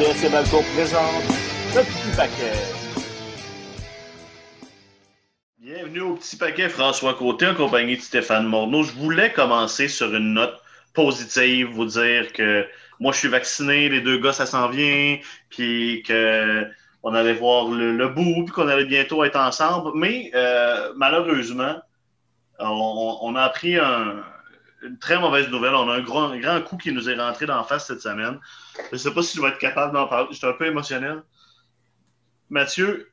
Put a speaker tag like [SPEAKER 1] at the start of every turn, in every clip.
[SPEAKER 1] RDS et Balco présente le petit paquet.
[SPEAKER 2] Bienvenue au petit paquet François Côté en compagnie de Stéphane Morneau. Je voulais commencer sur une note positive, vous dire que moi je suis vacciné, les deux gars ça s'en vient, puis que on allait voir le, bout, puis qu'on allait bientôt être ensemble. Mais euh, malheureusement, on, a appris une très mauvaise nouvelle. On a un grand, grand coup qui nous est rentré d'en face cette semaine. Je ne sais pas si je vais être capable d'en parler. Je suis un peu émotionnel. Mathieu,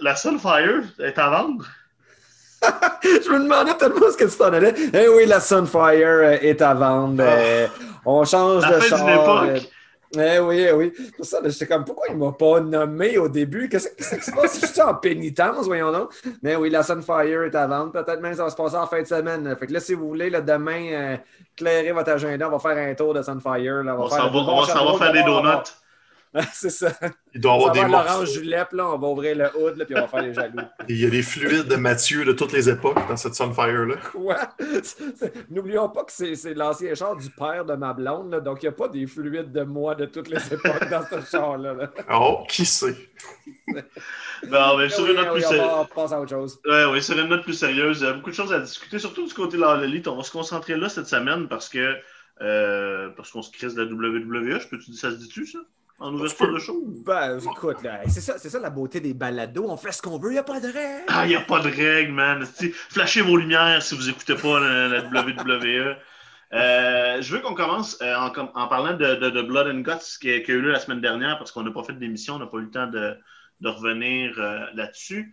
[SPEAKER 2] la, Sunfire est à vendre?
[SPEAKER 3] je me demandais tellement ce que tu t'en allais. Eh oui, la Sunfire est à vendre. Ah. Euh, on change de char. Eh oui, eh oui. Pour ça, j'étais comme, pourquoi il ne m'a pas nommé au début? Qu'est-ce qui se passe? Je suis en pénitence, voyons donc. Mais oui, la Sunfire est à vendre. Peut-être même ça va se passer en fin de semaine. Fait que là, si vous voulez, là, demain, euh, clairer votre agenda, on va faire un tour de Sunfire. Là.
[SPEAKER 2] On, va, faire, faire des donuts.
[SPEAKER 3] C'est ça.
[SPEAKER 4] Il doit avoir des
[SPEAKER 3] l'orange julep, là, on va ouvrir le hood, là, puis on va faire les jaloux.
[SPEAKER 4] Il y a des fluides de Mathieu de toutes les époques dans cette Sunfire-là.
[SPEAKER 3] Ouais. N'oublions pas que c'est l'ancien char du père de ma blonde, là, donc il n'y a pas des fluides de moi de toutes les époques dans ce char-là.
[SPEAKER 4] Oh, qui sait?
[SPEAKER 2] Non, mais sur une note plus sérieuse.
[SPEAKER 3] Passe à autre chose.
[SPEAKER 2] Ouais, oui, sur une note plus sérieuse, il y a beaucoup de choses à discuter, surtout du côté de l'élite. On va se concentrer là cette semaine parce que euh, parce qu'on se crise de la WWE. Je peux-tu dire ça se dit-tu, ça? En ouverture de show?
[SPEAKER 3] Ben, écoute, c'est ça, ça, la beauté des balados. On fait ce qu'on veut, il n'y a pas de règles.
[SPEAKER 2] Ah, il n'y a pas de règles, man. Flashez vos lumières si vous n'écoutez pas la, WWE. Euh, je veux qu'on commence euh, en, en, parlant de, de, Blood and Guts qui, a, eu lieu la semaine dernière parce qu'on n'a pas fait d'émission, on n'a pas eu le temps de, de revenir euh, là-dessus.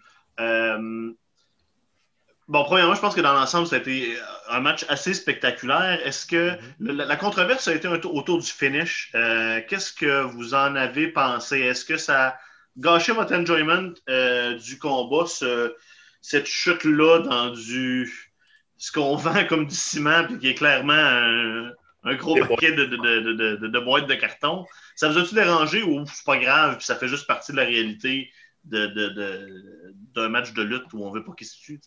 [SPEAKER 2] Bon, premièrement, je pense que dans l'ensemble, ça a été euh, un match assez spectaculaire. Est-ce que mm-hmm. la, controverse a été autour du finish? Euh, qu'est-ce que vous en avez pensé? Est-ce que ça a gâché votre enjoyment euh, du combat, cette chute-là dans du ce qu'on vend comme du ciment, puis qui est clairement un, gros paquet de, de, boîtes de carton? Ça vous a-tu dérangé ou c'est pas grave, puis ça fait juste partie de la réalité d'un match de lutte où on veut pas qu'il se tue?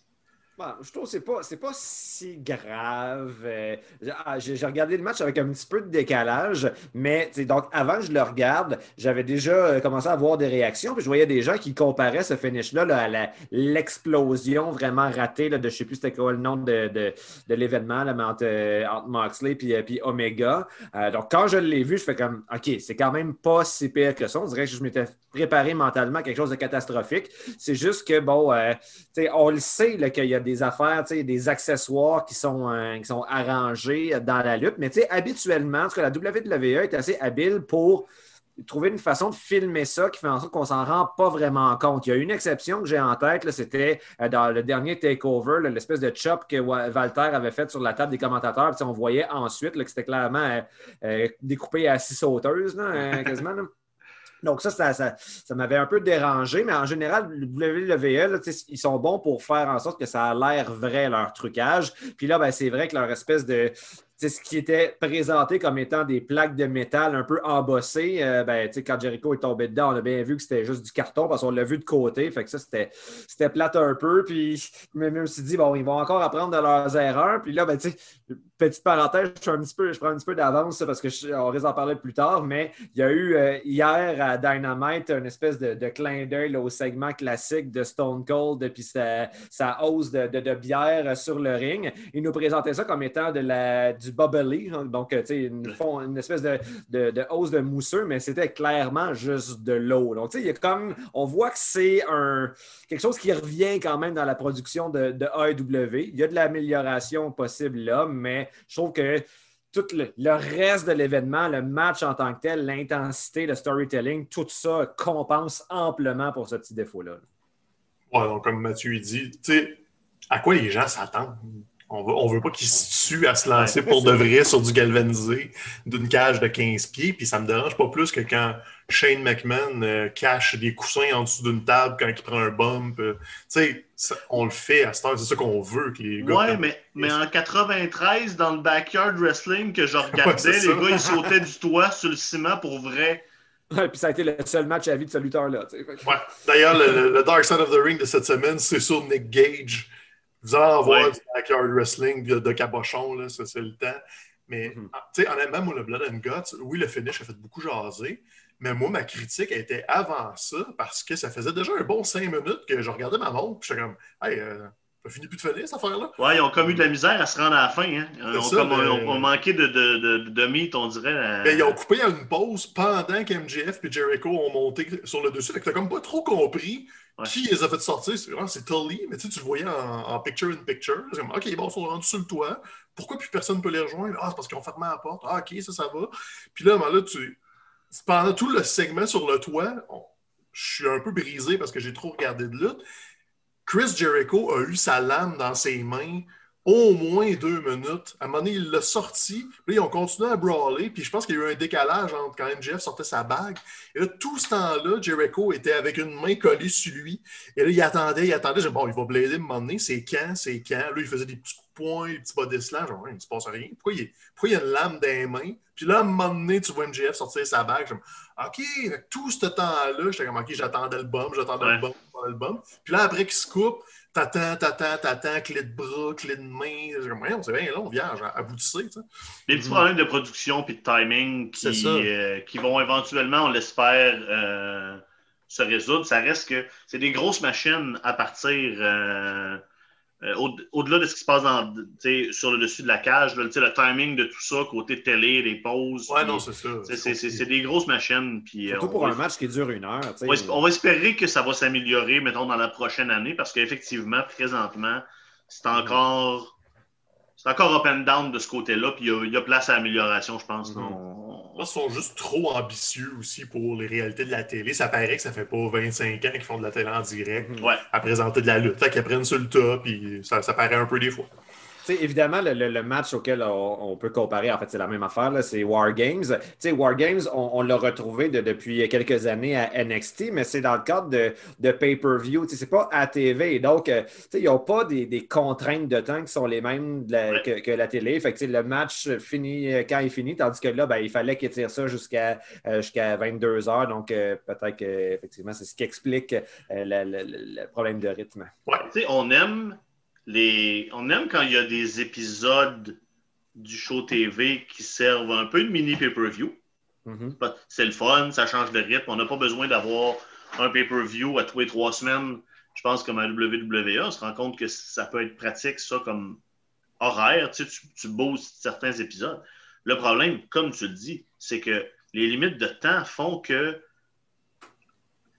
[SPEAKER 3] Je trouve que c'est pas, pas si grave. Euh, ah, j'ai regardé le match avec un petit peu de décalage, mais donc avant que je le regarde, j'avais déjà euh, commencé à avoir des réactions, puis je voyais des gens qui comparaient ce finish-là à l'explosion vraiment ratée de je sais plus c'était quoi le nom de, l'événement entre, euh, entre, Moxley et puis Omega. donc quand je l'ai vu, je fais comme OK, c'est quand même pas si pire que ça. On dirait que je m'étais préparé mentalement à quelque chose de catastrophique. C'est juste que bon, on le sait qu'il y a des des affaires, des accessoires qui sont, euh, qui sont arrangés dans la lutte. Mais habituellement, parce que la WWE est assez habile pour trouver une façon de filmer ça qui fait en sorte qu'on s'en rend pas vraiment compte. Il y a une exception que j'ai en tête, c'était euh, dans le dernier takeover, l'espèce de chop que Walter avait fait sur la table des commentateurs. on voyait ensuite que c'était clairement euh, découpé à six sauteuses, quasiment. Donc, ça, ça, ça, m'avait un peu dérangé, mais en général, le WWE, ils sont bons pour faire en sorte que ça a l'air vrai, leur trucage. Puis là, ben, c'est vrai que leur espèce de ce qui était présenté comme étant des plaques de métal un peu embossées. Euh, ben, quand Jericho est tombé dedans, on a bien vu que c'était juste du carton parce qu'on l'a vu de côté. Fait que ça, c'était plate un peu. Puis je me suis dit, bon, ils vont encore apprendre de leurs erreurs. Puis là, ben, petite parenthèse, je, un petit peu, je prends un petit peu d'avance parce qu'on risque d'en parler plus tard, mais il y a eu euh, hier à Dynamite une espèce de, clin d'œil au segment classique de Stone Cold puis sa, sa hausse de, de, bière sur le ring. Il nous présentait ça comme étant de la, du bubbly, hein. donc une, une espèce de, de, hausse de mousseux, mais c'était clairement juste de l'eau. Donc, il y a comme, on voit que c'est un, quelque chose qui revient quand même dans la production de, de AEW. Il y a de l'amélioration possible là, mais je trouve que tout le, reste de l'événement, le match en tant que tel, l'intensité, le storytelling, tout ça compense amplement pour ce petit défaut-là.
[SPEAKER 4] Ouais, donc comme Mathieu dit, tu sais, à quoi les gens s'attendent? On veut, veut pas qu'ils se tuent à se lancer pour de vrai sur du galvanisé d'une cage de 15 pieds. Puis ça me dérange pas plus que quand Shane McMahon euh, cache des coussins en dessous d'une table quand il prend un bump. Euh, tu sais, on le fait à cette heure. C'est ça qu'on veut que les gars.
[SPEAKER 2] Ouais, mais, mais en 93, dans le backyard wrestling que je regardais, les gars, ils sautaient du toit sur le ciment pour vrai.
[SPEAKER 3] Ouais, puis ça a été le seul match à vie de ce lutteur-là.
[SPEAKER 4] Ouais. D'ailleurs, le, Dark Side of the Ring de cette semaine, c'est sur Nick Gage. Vous allez en voir du backyard wrestling de, cabochon, là, ça c'est le temps. Mais,
[SPEAKER 3] Mhm.
[SPEAKER 4] ah, tu sais, honnêtement, moi, le Blood and Guts, oui, le finish a fait beaucoup jaser, mais moi, ma critique était avant ça parce que ça faisait déjà un bon cinq minutes que je regardais ma montre, puis j'étais comme, hey, euh, t'as fini plus de finir cette affaire-là?
[SPEAKER 2] Ouais, ils ont comme eu de la misère à se rendre à la fin. Hein. Ils ont,
[SPEAKER 4] ça,
[SPEAKER 2] comme,
[SPEAKER 4] mais-
[SPEAKER 2] de, de, de, de meat, on dirait. à-
[SPEAKER 4] Ben, ils ont coupé à une pause pendant qu'MJF et Jericho ont monté sur le dessus. Fait que t'as comme pas trop compris
[SPEAKER 2] Ouais.
[SPEAKER 4] qui les a fait sortir. C'est c'est Tully, mais tu le voyais en, en picture-in-picture. C'est comme, OK, bon, ils sont rendus sur le toit. Pourquoi plus personne ne peut les rejoindre? Ah, c'est parce qu'ils ont fermé la porte. Ah, OK, ça, ça va. Puis là, ben là, tu... pendant tout le segment sur le toit, je suis un peu brisé parce que j'ai trop regardé de lutte. Chris Jericho a eu sa lame dans ses mains au moins deux minutes. À un moment donné, il l'a sorti. Puis là, ils ont continué à brawler. Puis je pense qu'il y a eu un décalage entre quand MJF sortait sa bague. Et là, tout ce temps-là, Jericho était avec une main collée sur lui. Et là, il attendait, il attendait. J'ai dit, bon, il va blader à un moment donné. C'est quand, c'est quand? Là, il faisait des petits coups de poing, des petits body slams. Genre, il ne se passe rien. Pourquoi il, pourquoi il y a une lame dans les mains? Puis là, à un moment donné, tu vois MJF sortir sa bague. OK, tout ce temps-là, j'étais comme, OK, j'attendais le bum, j'attendais
[SPEAKER 2] Ouais.
[SPEAKER 4] le bum, j'attendais le bum. Puis là, après qu'il se coupe, T'attends, t'attends, t'attends, clé de bras, clé de main. C'est comme, on c'est bien long, vierge, aboutissez, tu sais.
[SPEAKER 2] Des petits
[SPEAKER 3] Mhm.
[SPEAKER 2] problèmes de production puis de timing qui,
[SPEAKER 4] ça.
[SPEAKER 2] euh, qui vont éventuellement, on l'espère, euh, se résoudre. Ça reste que c'est des grosses machines à partir euh, au- au-delà de ce qui se passe dans, sur le dessus de la cage. là, le timing de tout ça, côté télé, les pauses.
[SPEAKER 4] Ouais, non, c'est ça.
[SPEAKER 2] c'est- des grosses machines. Puis, euh,
[SPEAKER 3] Surtout pour
[SPEAKER 2] va-
[SPEAKER 3] un match qui dure une heure.
[SPEAKER 2] on va, esp- on va espérer que ça va s'améliorer, mettons, dans la prochaine année, parce qu'effectivement, présentement, c'est encore. C'est encore up and down de ce côté-là, puis il y a- il y, a place à amélioration, je pense.
[SPEAKER 3] Mhm.
[SPEAKER 2] On-
[SPEAKER 4] Ils sont juste trop ambitieux aussi pour les réalités de la télé. Ça paraît que ça fait pas 25 ans qu'ils font de la télé en direct.
[SPEAKER 2] Ouais.
[SPEAKER 4] à présenter de la lutte. Fait qu'ils prennent sur le tas, puis ça, ça paraît un peu des fois.
[SPEAKER 3] Évidemment, le, le- le match auquel on, on peut comparer, en fait, c'est la même affaire, c'est War Games. War Games, on, on l'a retrouvé de- depuis quelques années à NXT, mais c'est dans le cadre de, de pay-per-view. C'est pas à TV. Donc, euh, ils n'ont pas des, des contraintes de temps qui sont les mêmes de la-
[SPEAKER 2] Ouais.
[SPEAKER 3] que, que la télé. Fait que, le match finit euh, quand il finit, tandis que là, ben, il fallait qu'ils tirent ça jusqu'à euh, jusqu'à 22 heures. Donc, euh, peut-être que, effectivement, c'est ce qui explique euh, le, problème de rythme.
[SPEAKER 2] Tu sais, on aime les. On aime quand il y a des épisodes du show TV qui servent un peu de mini pay-per-view.
[SPEAKER 3] Mhm.
[SPEAKER 2] C'est le fun, ça change de rythme. On n'a pas besoin d'avoir un pay-per-view à tous les trois semaines. Je pense comme à WWE, on se rend compte que ça peut être pratique, ça, comme horaire. Tu, sais, tu, certains épisodes. Le problème, comme tu le dis, c'est que les limites de temps font que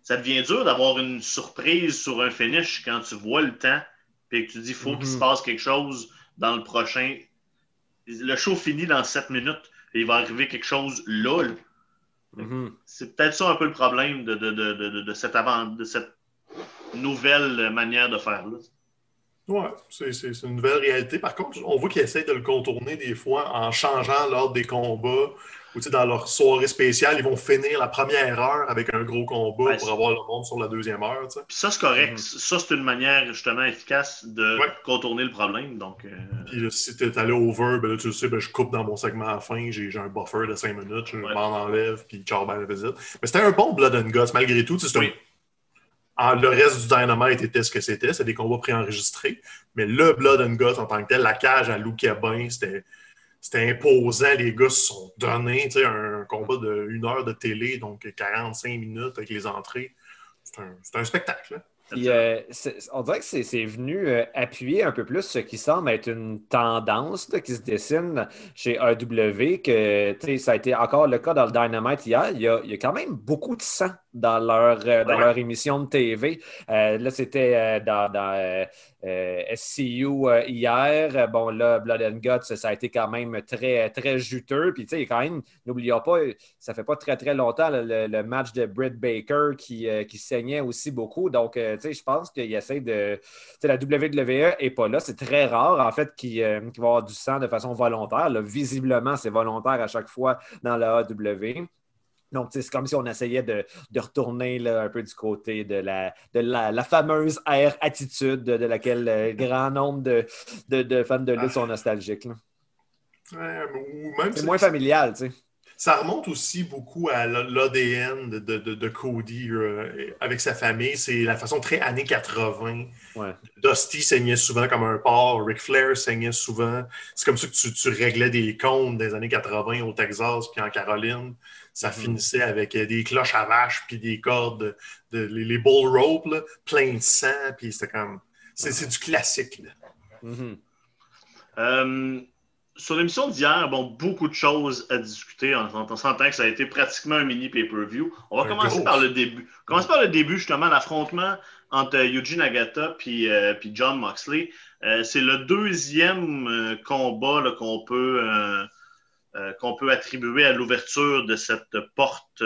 [SPEAKER 2] ça devient dur d'avoir une surprise sur un finish quand tu vois le temps et que tu dis faut qu'il
[SPEAKER 3] Mhm.
[SPEAKER 2] se passe quelque chose dans le prochain. Le show finit dans 7 minutes et il va arriver quelque chose là. là.
[SPEAKER 3] Mhm.
[SPEAKER 2] C'est peut-être ça un peu le problème de, de, de, de, de cette, avant- de cette nouvelle manière de faire. Là.
[SPEAKER 4] C'est- c'est une nouvelle réalité. Par contre, on voit qu'ils essayent de le contourner des fois en changeant l'ordre des combats. Ou tu sais, dans leur soirée spéciale, ils vont finir la première heure avec un gros combat
[SPEAKER 2] Ouais,
[SPEAKER 4] pour
[SPEAKER 2] c'est-
[SPEAKER 4] avoir le monde sur la deuxième heure. tu.
[SPEAKER 2] Puis ça, c'est correct.
[SPEAKER 3] Mhm.
[SPEAKER 2] Ça, c'est une manière justement efficace de
[SPEAKER 4] Ouais.
[SPEAKER 2] contourner le problème. Donc, euh,
[SPEAKER 4] Puis là, si t'es allé over, ben là, tu le sais, ben, je coupe dans mon segment à la fin, j'ai j'ai un buffer de 5 minutes, je
[SPEAKER 2] Ouais.
[SPEAKER 4] m'en enlève, puis ciao, ben la visite. Mais c'était un bon Blood and Guts, malgré tout. tu c'est
[SPEAKER 2] Oui.
[SPEAKER 4] En- le reste du Dynamite était ce que c'était, c'était des combats préenregistrés. Mais le Blood and Guts en tant que tel, la cage à Lou Cabin, c'était c'était imposant. Les gars se sont donnés. Un combat de une heure de télé, donc 45 minutes avec les entrées. C'est un, spectacle. hein.
[SPEAKER 3] Euh, on dirait que c'est venu euh, appuyer un peu plus ce qui semble être une tendance qui se dessine chez AW, que ça a été encore le cas dans le Dynamite hier. Il y a, il y a quand même beaucoup de sang dans leur, euh, dans
[SPEAKER 2] Ouais.
[SPEAKER 3] leur émission de TV. Euh, là, c'était euh, dans, dans, SCU hier. Bon, là, Blood and Guts, ça a été quand même très, très juteux. Puis, tu sais, quand même, n'oublions pas, ça fait pas très, très longtemps là, le, le match de Britt Baker qui, qui saignait aussi beaucoup. Donc, tu sais, je pense qu'il essaie de. Tu sais, la WWE n'est pas là. C'est très rare, en fait, qu'il qu'il va y avoir du sang de façon volontaire. Là, visiblement, c'est volontaire à chaque fois dans la AW. Donc, c'est comme si on essayait de, de retourner là, un peu du côté de la, de la, la fameuse ère attitude de, de laquelle euh, grand nombre de, fans de lutte sont nostalgiques. là.
[SPEAKER 4] Ouais, ou même
[SPEAKER 3] C'est moins familial, tu sais.
[SPEAKER 4] Ça remonte aussi beaucoup à l'ADN de, de, de, Cody euh, avec sa famille. C'est la façon très années 80. Dusty saignait souvent comme un porc, Ric Flair saignait souvent. C'est comme ça que tu, tu, réglais des comptes des années 80 au Texas puis en Caroline. Ça mm-hmm. finissait avec des cloches à vache puis des cordes, de, les, bull ropes, plein de sang. Puis c'était comme. C'est du classique.
[SPEAKER 2] Mm-hmm. euh, sur l'émission d'hier, bon, beaucoup de choses à discuter. On, s'entend que ça a été pratiquement un mini pay-per-view. On va commencer par le début. On commencer par le début, justement, l'affrontement entre Yuji Nagata et euh, John Moxley. Euh, c'est le deuxième euh, combat qu'on peut, qu'on peut attribuer à l'ouverture de cette porte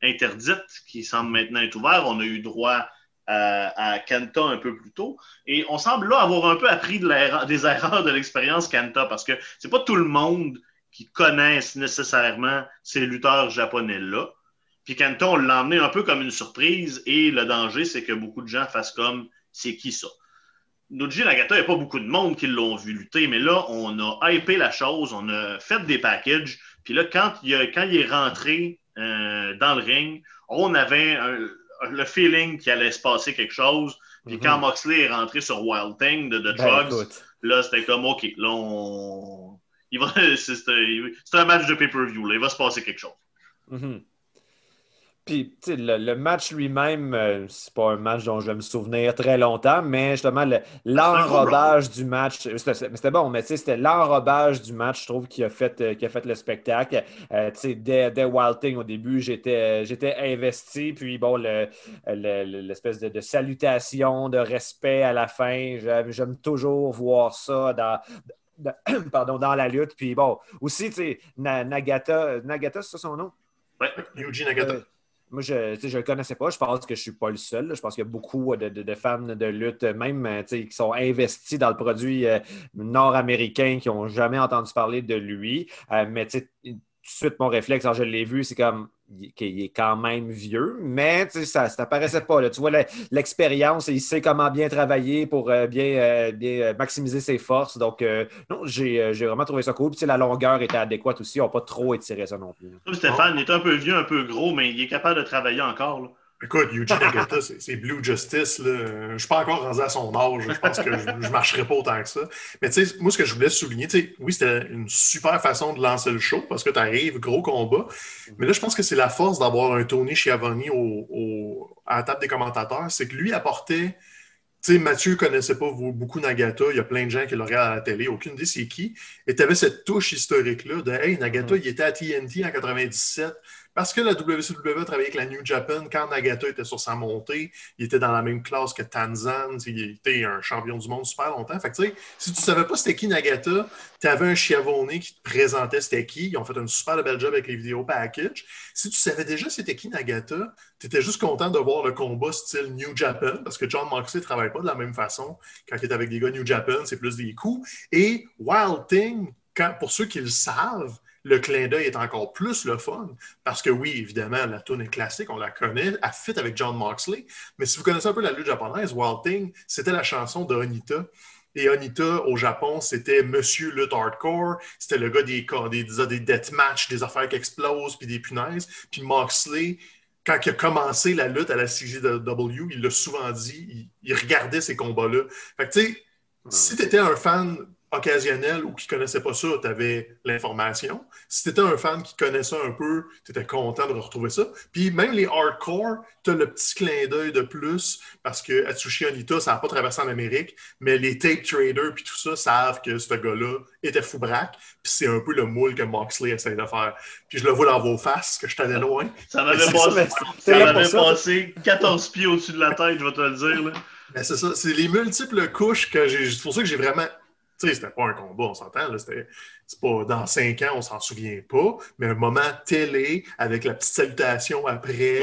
[SPEAKER 2] interdite qui semble maintenant être ouverte. On a eu droit à, Kanta un peu plus tôt. Et on semble là avoir un peu appris des erreurs de l'expérience Kanta parce que c'est pas tout le monde qui connaisse nécessairement ces lutteurs japonais-là. Puis Kanta, on l'a emmené un peu comme une surprise et le danger, c'est que beaucoup de gens fassent comme c'est qui ça? Noji Nagata, il n'y a pas beaucoup de monde qui l'ont vu lutter, mais là, on a hypé la chose, on a fait des packages. Puis là, quand il, quand il est rentré euh, dans le ring, on avait un, le feeling qu'il allait se passer quelque chose. Puis quand mhm. Moxley est rentré sur Wild Thing de The ben, Drugs, là, c'était comme, OK, là, on... C'est un match de pay-per-view, il va se passer quelque chose.
[SPEAKER 3] Mhm. Puis, le, le, match lui-même, euh, c'est pas un match dont je vais me souvenir très longtemps, mais justement, l'enrobage du match, c'était bon, mais c'était l'enrobage du match, je trouve, qui a fait, euh, qui a fait le spectacle. Euh, dès, dès Wild Thing, au début, j'étais investi, puis bon, l'espèce de, de, salutation, de respect à la fin, j'aime toujours voir ça dans, pardon, dans la lutte. Puis bon, aussi, tu sais, Nagata, Nagata, c'est son nom?
[SPEAKER 4] Oui, Yuji Nagata.
[SPEAKER 3] Moi, je ne le connaissais pas. Je pense que je ne suis pas le seul. Je pense qu'il y a beaucoup de, fans de lutte, même euh, qui sont investis dans le produit euh, nord-américain, qui n'ont jamais entendu parler de lui. Euh, mais tout de suite, mon réflexe, quand je l'ai vu, c'est comme qu'il est quand même vieux, mais ça n'apparaissait pas. Là. Tu vois l'expérience, il sait comment bien travailler pour bien, bien maximiser ses forces. Donc, non, j'ai vraiment trouvé ça cool. Puis la longueur était adéquate aussi. On n'a pas trop étiré ça non plus.
[SPEAKER 2] Stéphane, il est un peu vieux, un peu gros, mais il est capable de travailler encore.
[SPEAKER 4] Écoute, Yuji Nagata, c'est Blue Justice. Là. Je ne suis pas encore rendu à son âge. Je pense que je ne marcherai pas autant que ça. Mais tu sais, moi, ce que je voulais souligner, oui, c'était une super façon de lancer le show parce que tu arrives, gros combat. Mais là, je pense que c'est la force d'avoir un Tony Schiavone au, à la table des commentateurs. C'est que lui apportait. Tu sais, Mathieu ne connaissait pas beaucoup Nagata. Il y a plein de gens qui le regardent à la télé. Aucune idée c'est qui. Et tu avais cette touche historique-là de Hey, Nagata, mm-hmm. il était à TNT en 97. Parce que la WCW a travaillé avec la New Japan quand Nagata était sur sa montée. Il était dans la même classe que Tanzan. Il était un champion du monde super longtemps. Fait que, si tu ne savais pas c'était qui Nagata, tu avais un Chiavone qui te présentait c'était qui. Ils ont fait un super bel job avec les vidéos package. Si tu savais déjà c'était qui Nagata, tu étais juste content de voir le combat style New Japan parce que John Moxley ne travaille pas de la même façon quand il est avec des gars New Japan. C'est plus des coups. Et Wild Thing, pour ceux qui le savent, le clin d'œil est encore plus le fun. Parce que oui, évidemment, la tune est classique, on la connaît, elle fit avec John Moxley. Mais si vous connaissez un peu la lutte japonaise, Wild Thing, c'était la chanson de Onita. Et Onita, au Japon, c'était Monsieur Lutte Hardcore. C'était le gars des, des, des deathmatch, des affaires qui explosent, puis des punaises. Puis Moxley, quand il a commencé la lutte à la CGW, il l'a souvent dit, il, il regardait ces combats-là. Fait que, tu sais, si tu étais un fan occasionnel ou qui ne connaissait pas ça, tu avais l'information. Si tu étais un fan qui connaissait un peu, tu étais content de retrouver ça. Puis même les hardcore, tu as le petit clin d'œil de plus parce que Atsushi Onita, ça n'a pas traversé en Amérique, mais les tape traders puis tout ça savent que ce gars-là était fou braque. Puis c'est un peu le moule que Moxley essaie de faire. Puis je le vois dans vos faces, que je t'allais loin.
[SPEAKER 2] Ça m'avait passé, ça, passé 14 pieds au-dessus de la tête, je vais te le dire.
[SPEAKER 4] Ben, c'est ça, c'est les multiples couches que j'ai. C'est pour ça que j'ai vraiment tu sais, c'était pas un combat, on s'entend. C'est pas dans cinq ans, on s'en souvient pas, mais un moment télé avec la petite salutation après.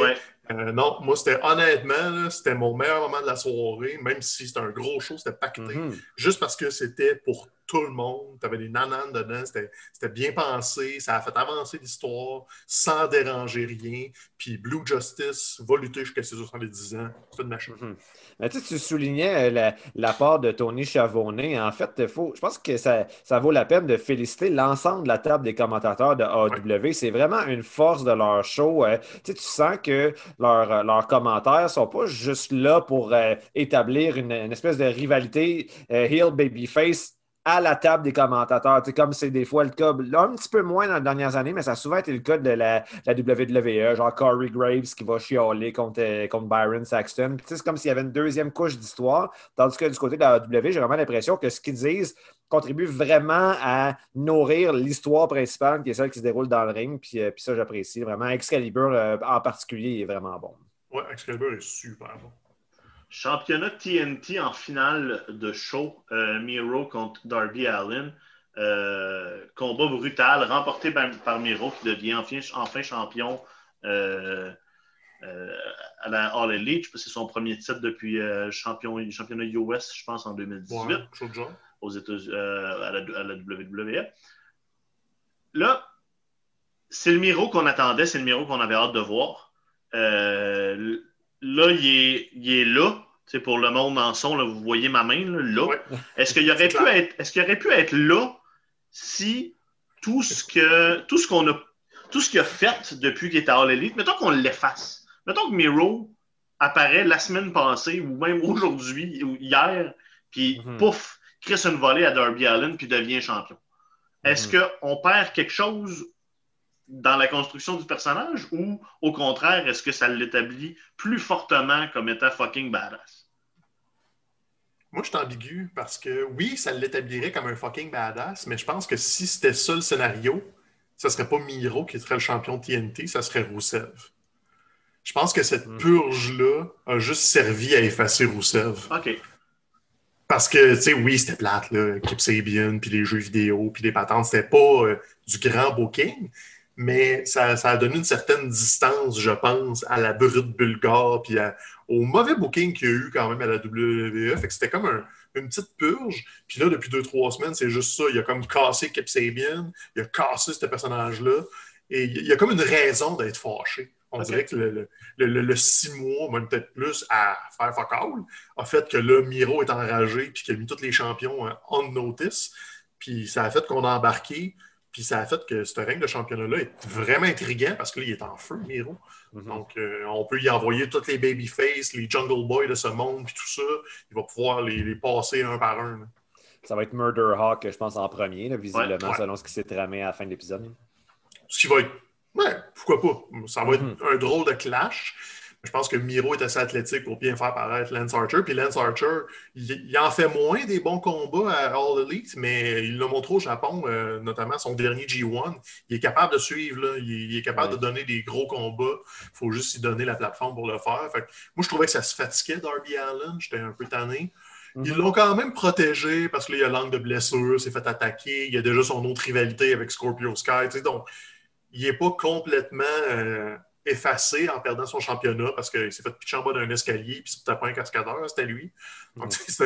[SPEAKER 4] Euh, non, moi, c'était honnêtement, c'était mon meilleur moment de la soirée, même si c'était un gros show, c'était pacté. Mm-hmm. Juste parce que c'était pour tout le monde. Tu avais des nananes dedans. C'était bien pensé. Ça a fait avancer l'histoire sans déranger rien. Puis Blue Justice va lutter jusqu'à ses 70 ans. C'est une machine.
[SPEAKER 3] Mhm. Mais tu, tu soulignais euh, la, part de Tony Chavonnet. En fait, faut, je pense que ça, ça vaut la peine de féliciter l'ensemble de la table des commentateurs de AW. C'est vraiment une force de leur show. Euh, tu sens que leurs, leurs commentaires ne sont pas juste là pour euh, établir une, espèce de rivalité heel babyface à la table des commentateurs. Comme c'est des fois le cas, un petit peu moins dans les dernières années, mais ça a souvent été le cas de la, WWE, genre Corey Graves qui va chialer contre, euh, contre Byron Saxton. C'est comme s'il y avait une deuxième couche d'histoire, tandis que du côté de la WWE, j'ai vraiment l'impression que ce qu'ils disent contribue vraiment à nourrir l'histoire principale qui est celle qui se déroule dans le ring. Puis, euh, puis ça, j'apprécie vraiment. Excalibur euh, en particulier est vraiment bon.
[SPEAKER 4] Oui, Excalibur est super bon.
[SPEAKER 2] Championnat TNT en finale de show, euh, Miro contre Darby Allen. Euh, combat brutal, remporté par, Miro, qui devient enfin, champion euh, à la All Elite. C'est son premier titre depuis champion, championnat US, je pense, en 2018. aux États à, la, à la WWE. Là, c'est le Miro qu'on attendait, c'est le Miro qu'on avait hâte de voir. Là, il est, il est là. C'est pour le monde en son, là, vous voyez ma main là. Est-ce qu'il aurait pu être, est-ce qu'il aurait pu être là si tout ce que tout ce qu'on a tout ce qu'il a fait depuis qu'il est à All Elite, mettons qu'on l'efface. Mettons que Miro apparaît la semaine passée ou même aujourd'hui ou hier, puis mm-hmm. pouf, crée une volée à Darby Allen puis devient champion. Est-ce mm-hmm. qu'on perd quelque chose dans la construction du personnage ou au contraire, est-ce que ça l'établit plus fortement comme étant fucking badass?
[SPEAKER 4] Moi, je suis ambigu parce que oui, ça l'établirait comme un fucking badass, mais je pense que si c'était ça le scénario, ça serait pas Miro qui serait le champion TNT, ça serait Rousseff. Je pense que cette hmm. purge-là a juste servi à effacer Rousseff.
[SPEAKER 2] OK.
[SPEAKER 4] Parce que, tu sais, oui, c'était plate, là, Kip Sabian, puis les jeux vidéo, puis les patentes, c'était pas euh, du grand booking, mais ça, a donné une certaine distance, je pense, à la brute bulgare, puis au mauvais booking qu'il y a eu quand même à la WWE. Fait que c'était comme une petite purge. Puis là, depuis deux, trois semaines, c'est juste ça. Il a comme cassé Kip Sabian, il a cassé ce personnage-là, et il y a comme une raison d'être fâché. On dirait que le, six mois, même peut-être plus, à faire fuck all, a fait que là, Miro est enragé, puis qu'il a mis tous les champions on notice. Puis ça a fait qu'on a embarqué puis ça a fait que ce règne de championnat-là est vraiment intriguant parce que là, il est en feu, Miro. Mhm. Donc, euh, on peut y envoyer toutes les babyface, les Jungle Boys de ce monde, puis tout ça. Il va pouvoir les, passer un par un.
[SPEAKER 3] Ça va être Murder Hawk, je pense, en premier, visiblement, selon ce qui s'est tramé à la fin de l'épisode.
[SPEAKER 4] Ce qui va être. Ouais, pourquoi pas? Ça va être mhm. un drôle de clash. Je pense que Miro est assez athlétique pour bien faire paraître Lance Archer. Puis Lance Archer, il, en fait moins des bons combats à All Elite, mais il l'a montré au Japon, euh, notamment son dernier G1. Il est capable de suivre, là. Il, est capable de donner des gros combats. Il faut juste lui donner la plateforme pour le faire. moi, je trouvais que ça se fatiguait, Darby Allen. J'étais un peu tanné. Ils mhm. l'ont quand même protégé parce qu'il y a l'angle de blessure, s'est fait attaquer. Il y a déjà son autre rivalité avec Scorpio Sky. Donc, il n'est pas complètement. Euh, effacé en perdant son championnat parce qu'il s'est fait pitcher en bas d'un escalier puis c'était pas un cascadeur, c'était lui. Donc,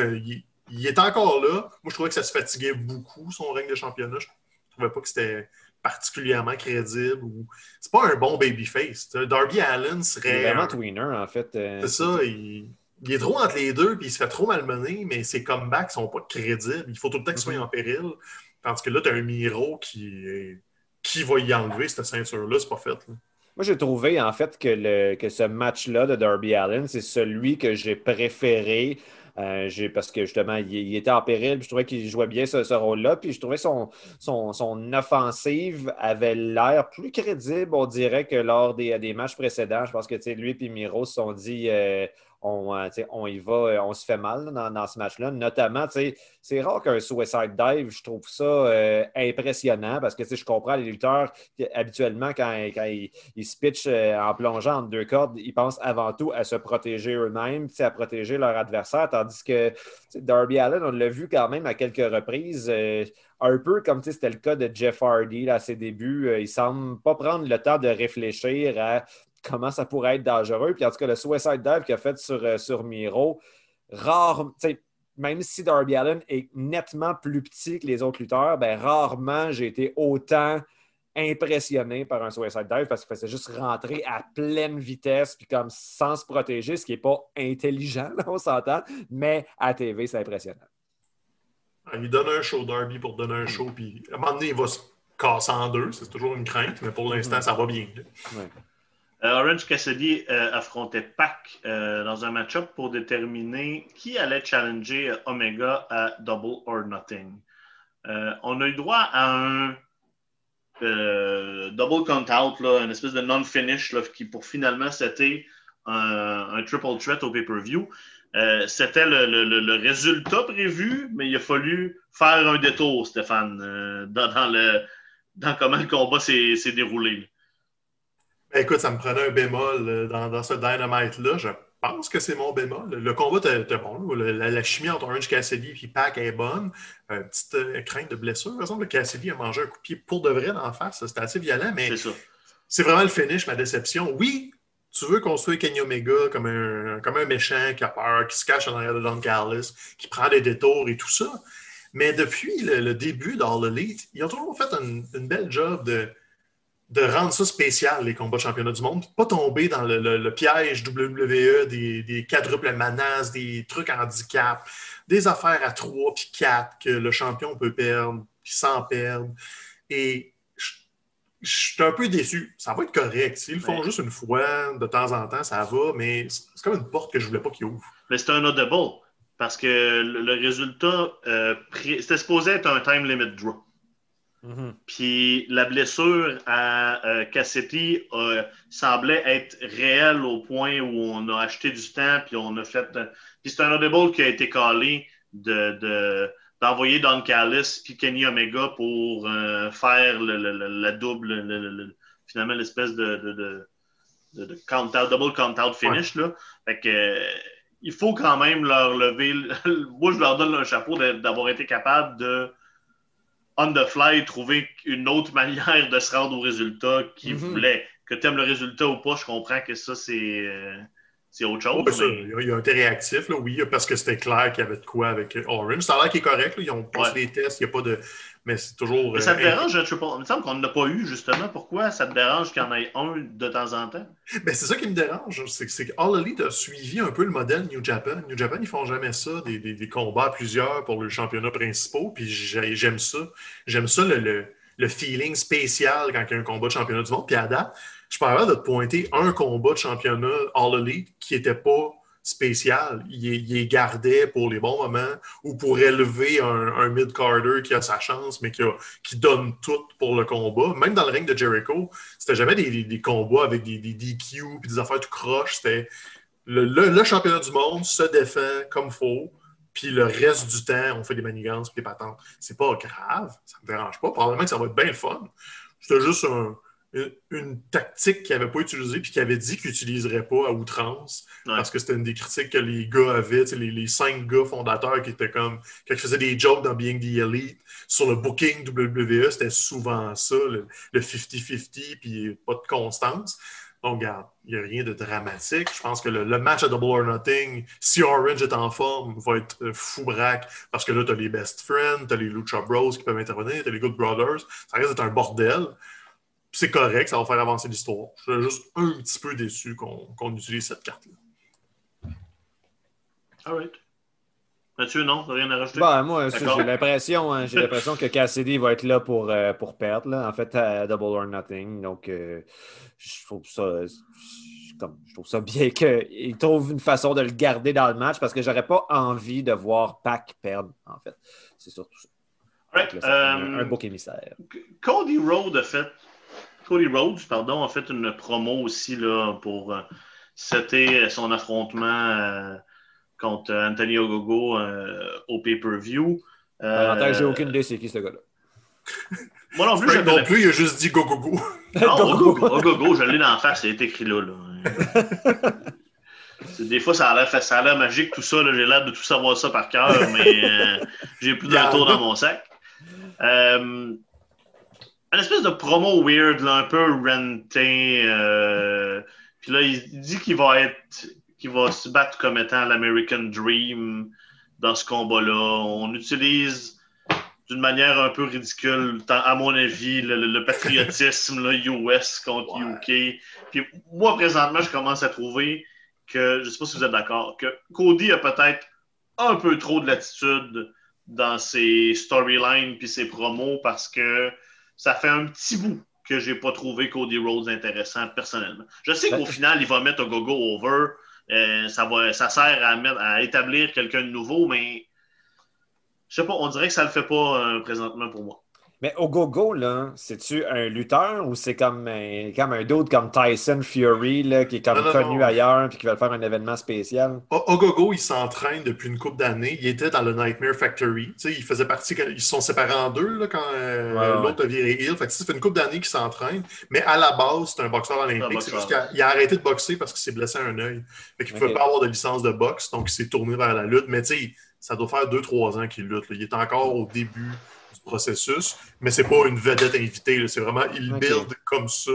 [SPEAKER 4] il, est encore là. Moi, je trouvais que ça se fatiguait beaucoup, son règne de championnat. Je trouvais pas que c'était particulièrement crédible. Ou... C'est pas un bon babyface. Darby Allen serait.
[SPEAKER 3] vraiment tweener, en fait.
[SPEAKER 4] Euh, c'est ça. Il... est trop entre les deux, puis il se fait trop malmener, mais ses comebacks sont pas crédibles. Il faut tout le temps qu'il soit mm-hmm. en péril. Tandis que là, tu as un Miro qui, qui va y enlever cette ceinture-là, c'est pas fait.
[SPEAKER 3] Moi, j'ai trouvé en fait que, le, que ce match-là de Darby Allen, c'est celui que j'ai préféré. Euh, parce que justement, il, était en péril, je trouvais qu'il jouait bien ce, rôle-là. Puis je trouvais son, son, son offensive avait l'air plus crédible, on dirait, que lors des, des matchs précédents. Je pense que lui et Miro se sont dit euh, on, euh, on y va, euh, on se fait mal dans, ce match-là. Notamment, c'est rare qu'un suicide dive, je trouve ça euh, impressionnant parce que je comprends les lutteurs habituellement, quand, ils, se pitchent en plongeant entre deux cordes, ils pensent avant tout à se protéger eux-mêmes, à protéger leur adversaire, tandis que Darby Allen, on l'a vu quand même à quelques reprises un peu comme c'était le cas de Jeff Hardy à ses débuts. il semble pas prendre le temps de réfléchir à comment ça pourrait être dangereux. Puis en tout cas, le suicide dive qu'il a fait sur, euh, sur Miro, rare, même si Darby Allen est nettement plus petit que les autres lutteurs, ben, rarement j'ai été autant impressionné par un suicide dive parce qu'il faisait juste rentrer à pleine vitesse puis comme sans se protéger, ce qui n'est pas intelligent, là, on s'entend, mais à TV, c'est impressionnant.
[SPEAKER 4] Ah, il donne un show Darby pour donner un show, puis à un moment donné, il va se casser en deux. C'est toujours une crainte, mais pour l'instant, ça va bien.
[SPEAKER 3] Ouais.
[SPEAKER 2] Euh, Orange Cassidy euh, affrontait Pac euh, dans un match-up pour déterminer qui allait challenger Omega à Double or Nothing. On a eu droit à un double count-out, une espèce de non-finish qui pour finalement c'était un, triple threat au pay-per-view. C'était le, résultat prévu, mais il a fallu faire un détour, Stéphane, dans, comment le combat s'est déroulé.
[SPEAKER 4] Ben, écoute, ça me prenait un bémol euh, dans, dans ce Dynamite-là. Je pense que c'est mon bémol. Le combat était bon. la, la chimie entre Orange Cassidy et Pac est bonne. Euh, petite euh, crainte de blessure. Par exemple, Cassidy a mangé un coup de pied pour de vrai d'en face. C'était assez violent, mais
[SPEAKER 2] C'est
[SPEAKER 4] vraiment le finish, ma déception. Oui, tu veux construire Kenny Omega comme un, comme un méchant qui a peur, qui se cache en arrière de Don Carlos, qui prend des détours et tout ça. Mais depuis le, le début d'All Elite, ils ont toujours fait une, une belle job de, de rendre ça spécial, les combats de championnat du monde. Pas tomber dans le, le- le piège WWE des, des quadruples menaces, des trucs handicap, des affaires à trois puis quatre que le champion peut perdre, puis sans perdre. Et je suis un peu déçu. Ça va être correct. S'ils le font
[SPEAKER 2] Ouais.
[SPEAKER 4] juste une fois, de temps en temps, ça va, mais c'est c'est comme une porte que je voulais pas qu'ils ouvrent.
[SPEAKER 2] Mais c'était un audible parce que le, le résultat, euh, pré- c'était supposé être un time limit draw.
[SPEAKER 3] Mhm.
[SPEAKER 2] Puis la blessure à euh, Cassetti euh, semblait être réelle au point où on a acheté du temps, puis on a fait. euh, puis c'est un audible qui a été calé de, de- d'envoyer Don Callis puis Kenny Omega pour euh, faire le, le- le- la double, le- le- le- finalement l'espèce de, de, de, de- de count-out, double count-out finish. Là. Fait que, il faut quand même leur lever. le- Moi, je leur donne un chapeau d'avoir été capable de on the fly, trouver une autre manière de se rendre au résultat qu'ils
[SPEAKER 3] Mhm.
[SPEAKER 2] voulaient. Que tu aimes le résultat ou pas, je comprends que ça, c'est, euh, c'est autre chose.
[SPEAKER 4] Ouais, ça,
[SPEAKER 2] mais-
[SPEAKER 4] il, a, il a été réactif, là, oui, parce que c'était clair qu'il y avait de quoi avec Orange. Ça a l'air qu'il est correct. là, ils ont passé
[SPEAKER 2] Ouais.
[SPEAKER 4] des tests, il n'y a pas de. Mais c'est toujours.
[SPEAKER 2] Mais ça te
[SPEAKER 4] euh,
[SPEAKER 2] dérange, triple. Il me semble qu'on n'a pas eu, justement. Pourquoi ça te dérange qu'il y en ait un de temps en temps?
[SPEAKER 4] Ben, c'est ça qui me dérange. C'est que, All Elite a suivi un peu le modèle New Japan. New Japan, ils font jamais ça, des, des- des combats à plusieurs pour le championnat principal. Puis j'ai- j'aime ça. J'aime ça, le, le- le feeling spécial quand il y a un combat de championnat du monde. Puis à date, je capable de te pointer un combat de championnat All Elite qui n'était pas spécial. Il, il est gardé pour les bons moments ou pour élever un, mid-carder qui a sa chance, mais qui, donne tout pour le combat. Même dans le ring de Jericho, c'était jamais des, combats avec des, DQ puis des affaires tout croche. C'était le, championnat du monde se défend comme faut. Puis le reste du temps, on fait des manigances puis des patentes. C'est pas grave, ça me dérange pas. Probablement que ça va être bien le fun. C'était juste un- une, une tactique qu'il n'avait pas utilisée puis qu'il avait dit qu'il n'utiliserait pas à outrance.
[SPEAKER 2] Ouais.
[SPEAKER 4] Parce que c'était une des critiques que les gars avaient, les, les cinq gars fondateurs qui étaient comme, quand ils faisaient des jokes dans Being the Elite, sur le booking WWE, c'était souvent ça, le le 50-50, puis pas de constance. Donc, regarde, il n'y a rien de dramatique. Je pense que le, le match à Double or Nothing, si Orange est en forme, va être euh, fou braque parce que là, tu as les Best Friends, tu as les Lucha Bros qui peuvent intervenir, tu as les Good Brothers. Ça risque d'être un bordel. C'est correct, ça va faire avancer l'histoire. Je suis juste un petit peu déçu qu'on utilise cette carte-là.
[SPEAKER 2] All right. Mathieu, non? Rien à rajouter?
[SPEAKER 3] Bon, moi, j'ai l'impression, hein, j'ai l'impression que Cassidy va être là pour, euh, pour perdre, là, en fait, à Double or Nothing. Donc, euh, je trouve ça. je- comme- je trouve ça bien qu'il trouve une façon de le garder dans le match parce que j'aurais pas envie de voir Pac perdre, en fait. C'est surtout ça.
[SPEAKER 2] All right.
[SPEAKER 3] Donc, là, ça fait un,
[SPEAKER 2] Euh,
[SPEAKER 3] un bouc émissaire.
[SPEAKER 2] Cody Rhodes a fait. Cody Rhodes, pardon, a fait une promo aussi là, pour euh, c'était son affrontement euh, contre Anthony Ogogo euh, au pay-per-view. Euh,
[SPEAKER 3] En tant que j'ai aucune idée c'est qui ce gars-là.
[SPEAKER 2] Moi non plus, j'avais
[SPEAKER 4] non plus, il a juste dit go go go.
[SPEAKER 2] Non,
[SPEAKER 3] Go, go,
[SPEAKER 2] je l'ai dans la face, c'est écrit là. Des fois, ça a l'air ça a l'air magique, tout ça. là. J'ai l'air de tout savoir ça par cœur, mais euh, j'ai plus d'un tour dans mon sac. Euh, un espèce de promo weird, là, un peu renté. euh, puis là, il dit qu'il va être qu'il va se battre comme étant l'American Dream. dans ce combat-là. On utilise d'une manière un peu ridicule, à mon avis, le, patriotisme là, US contre UK. Puis moi, présentement, je commence à trouver que, je ne sais pas si vous êtes d'accord, que Cody a peut-être un peu trop de latitude dans ses storylines puis ses promos parce que ça fait un petit bout que j'ai pas trouvé Cody Rhodes intéressant personnellement. Je sais qu'au ben, final, il va mettre un go-go over. Euh, ça, va, ça sert à, à établir quelqu'un de nouveau, mais je sais pas, on dirait que ça le fait pas euh, présentement pour moi.
[SPEAKER 3] Mais au go-go, là, c'est-tu un lutteur ou c'est comme un, comme un d'autre comme Tyson Fury là, qui est comme connu ailleurs et qui va faire un événement spécial?
[SPEAKER 4] Au go-go, il s'entraîne depuis une couple d'années. Il était dans le Nightmare Factory. Tu sais, il faisait partie, ils se sont séparés en deux là, quand euh, l'autre a viré Hill. Fait que, ça fait une couple d'années qu'il s'entraîne. Mais à la base, c'est un boxeur olympique. C'est juste qu'il a, arrêté de boxer parce qu'il s'est blessé un œil. Fait qu'il ne pouvait pas avoir de licence de boxe, donc il s'est tourné vers la lutte. Mais tu sais, ça doit faire deux, trois ans qu'il lutte. Il est encore au début processus, mais c'est pas une vedette invitée. C'est vraiment, il build comme ça.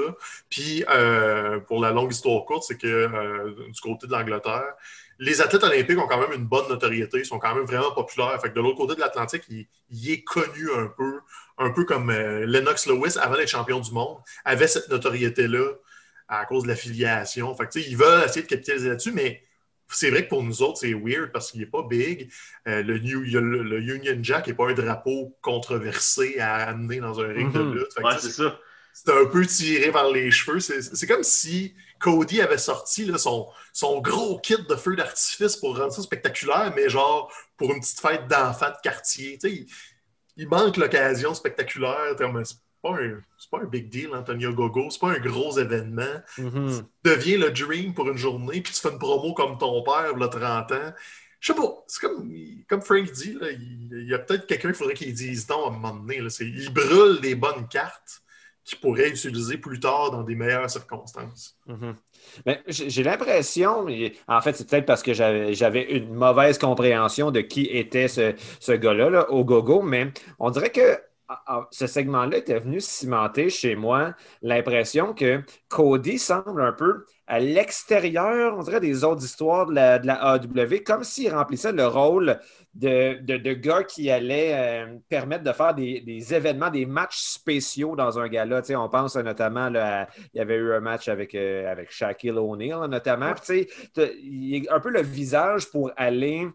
[SPEAKER 4] Puis, euh, pour la longue histoire courte, c'est que euh, du côté de l'Angleterre, les athlètes olympiques ont quand même une bonne notoriété, ils sont quand même vraiment populaires. Fait que de l'autre côté de l'Atlantique, il, est connu un peu, un peu comme euh, Lennox Lewis, avant d'être champion du monde, avait cette notoriété-là à cause de l'affiliation. Fait que, ils veulent essayer de capitaliser là-dessus, mais c'est vrai que pour nous autres, c'est weird parce qu'il n'est pas big. Euh, le, Union Jack n'est pas un drapeau controversé à amener dans un ring de
[SPEAKER 2] mhm. lutte. c'est ça.
[SPEAKER 4] C'est un peu tiré vers les cheveux. C'est comme si Cody avait sorti son, son gros kit de feu d'artifice pour rendre ça spectaculaire, mais genre pour une petite fête d'enfants de quartier. Il, il, manque l'occasion spectaculaire c'est pas un big deal, Antonio Gogo. C'est pas un gros événement. Tu deviens le dream pour une journée, puis tu fais une promo comme ton père, a 30 ans. Je sais pas, c'est comme, comme Frank dit, il, y a peut-être quelqu'un qu'il faudrait qu'il dise non à un moment donné. il brûle les bonnes cartes qu'il pourrait utiliser plus tard dans des meilleures circonstances.
[SPEAKER 3] Mm-hmm. J'ai l'impression, en fait, c'est peut-être parce que j'avais une mauvaise compréhension de qui était ce, ce gars-là là, au gogo, mais on dirait que ce segment-là était venu cimenter chez moi l'impression que Cody semble un peu à l'extérieur, on dirait, des autres histoires de la, de AW, comme s'il remplissait le rôle de, de, gars qui allait euh, permettre de faire des, événements, des matchs spéciaux dans un gala. on pense notamment, là, il y avait eu un match avec, euh, avec Shaquille O'Neal, notamment. il a un peu le visage pour aller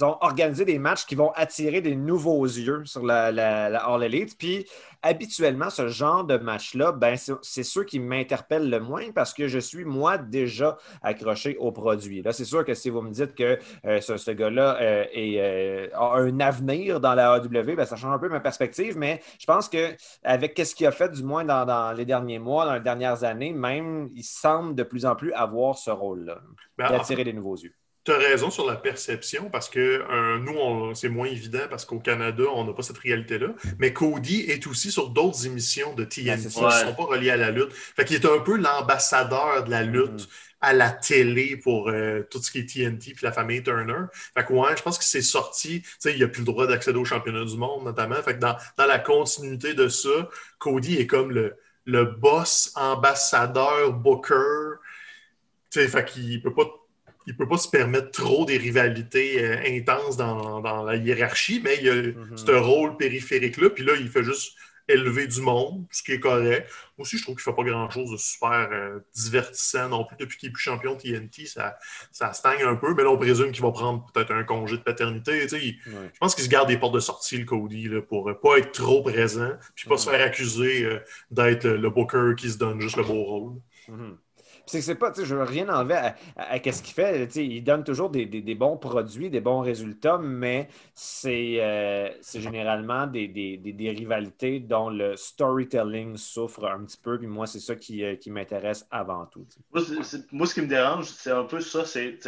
[SPEAKER 3] organiser des matchs qui vont attirer des nouveaux yeux sur la, la, All Elite. Puis, habituellement, ce genre de match-là, ben, c'est ceux qui m'interpellent le moins parce que je suis, moi, déjà accroché au produit. Là, c'est sûr que si vous me dites que euh, ce, gars-là euh, euh, a un avenir dans la AW, ben, ça change un peu ma perspective, mais je pense qu'avec ce qu'il a fait, du moins dans, dans, les derniers mois, dans les dernières années, même, il semble de plus en plus avoir ce rôle-là, ben, d'attirer des nouveaux yeux.
[SPEAKER 4] Tu as raison sur la perception parce que euh, nous, c'est moins évident parce qu'au Canada, on n'a pas cette réalité-là. Mais Cody est aussi sur d'autres émissions de TNT qui ne sont pas reliées à la lutte. Fait qu'il est un peu l'ambassadeur de la lutte. Mm-hmm. à la télé pour euh, tout ce qui est TNT puis la famille Turner. Fait que ouais, je pense que c'est sorti. Tu sais, il n'a plus le droit d'accéder au championnat du monde, notamment. Fait que dans, dans la continuité de ça, Cody est comme le, le boss, ambassadeur, booker. Tu sais, fait qu'il peut pas il ne peut pas se permettre trop des rivalités euh, intenses dans, la hiérarchie, mais il a mhm. ce rôle périphérique-là. Puis là, il fait juste élever du monde, ce qui est correct. Moi aussi, je trouve qu'il ne fait pas grand-chose de super euh, divertissant non plus. Depuis qu'il est plus champion de TNT, ça, ça stagne un peu. Mais là, on présume qu'il va prendre peut-être un congé de paternité. Je pense qu'il se garde des portes de sortie, le Cody, pour ne pas être trop présent, puis pas se faire accuser euh, d'être le, booker qui se donne juste le beau rôle.
[SPEAKER 3] Mhm. C'est que c'est je veux rien enlever à, à, ce qu'il fait. il donne toujours des, bons produits, des bons résultats, mais c'est euh, généralement des, rivalités dont le storytelling souffre un petit peu. Puis moi, c'est ça qui, euh, m'intéresse avant tout.
[SPEAKER 2] Moi, ce qui me dérange, c'est un peu ça. C'est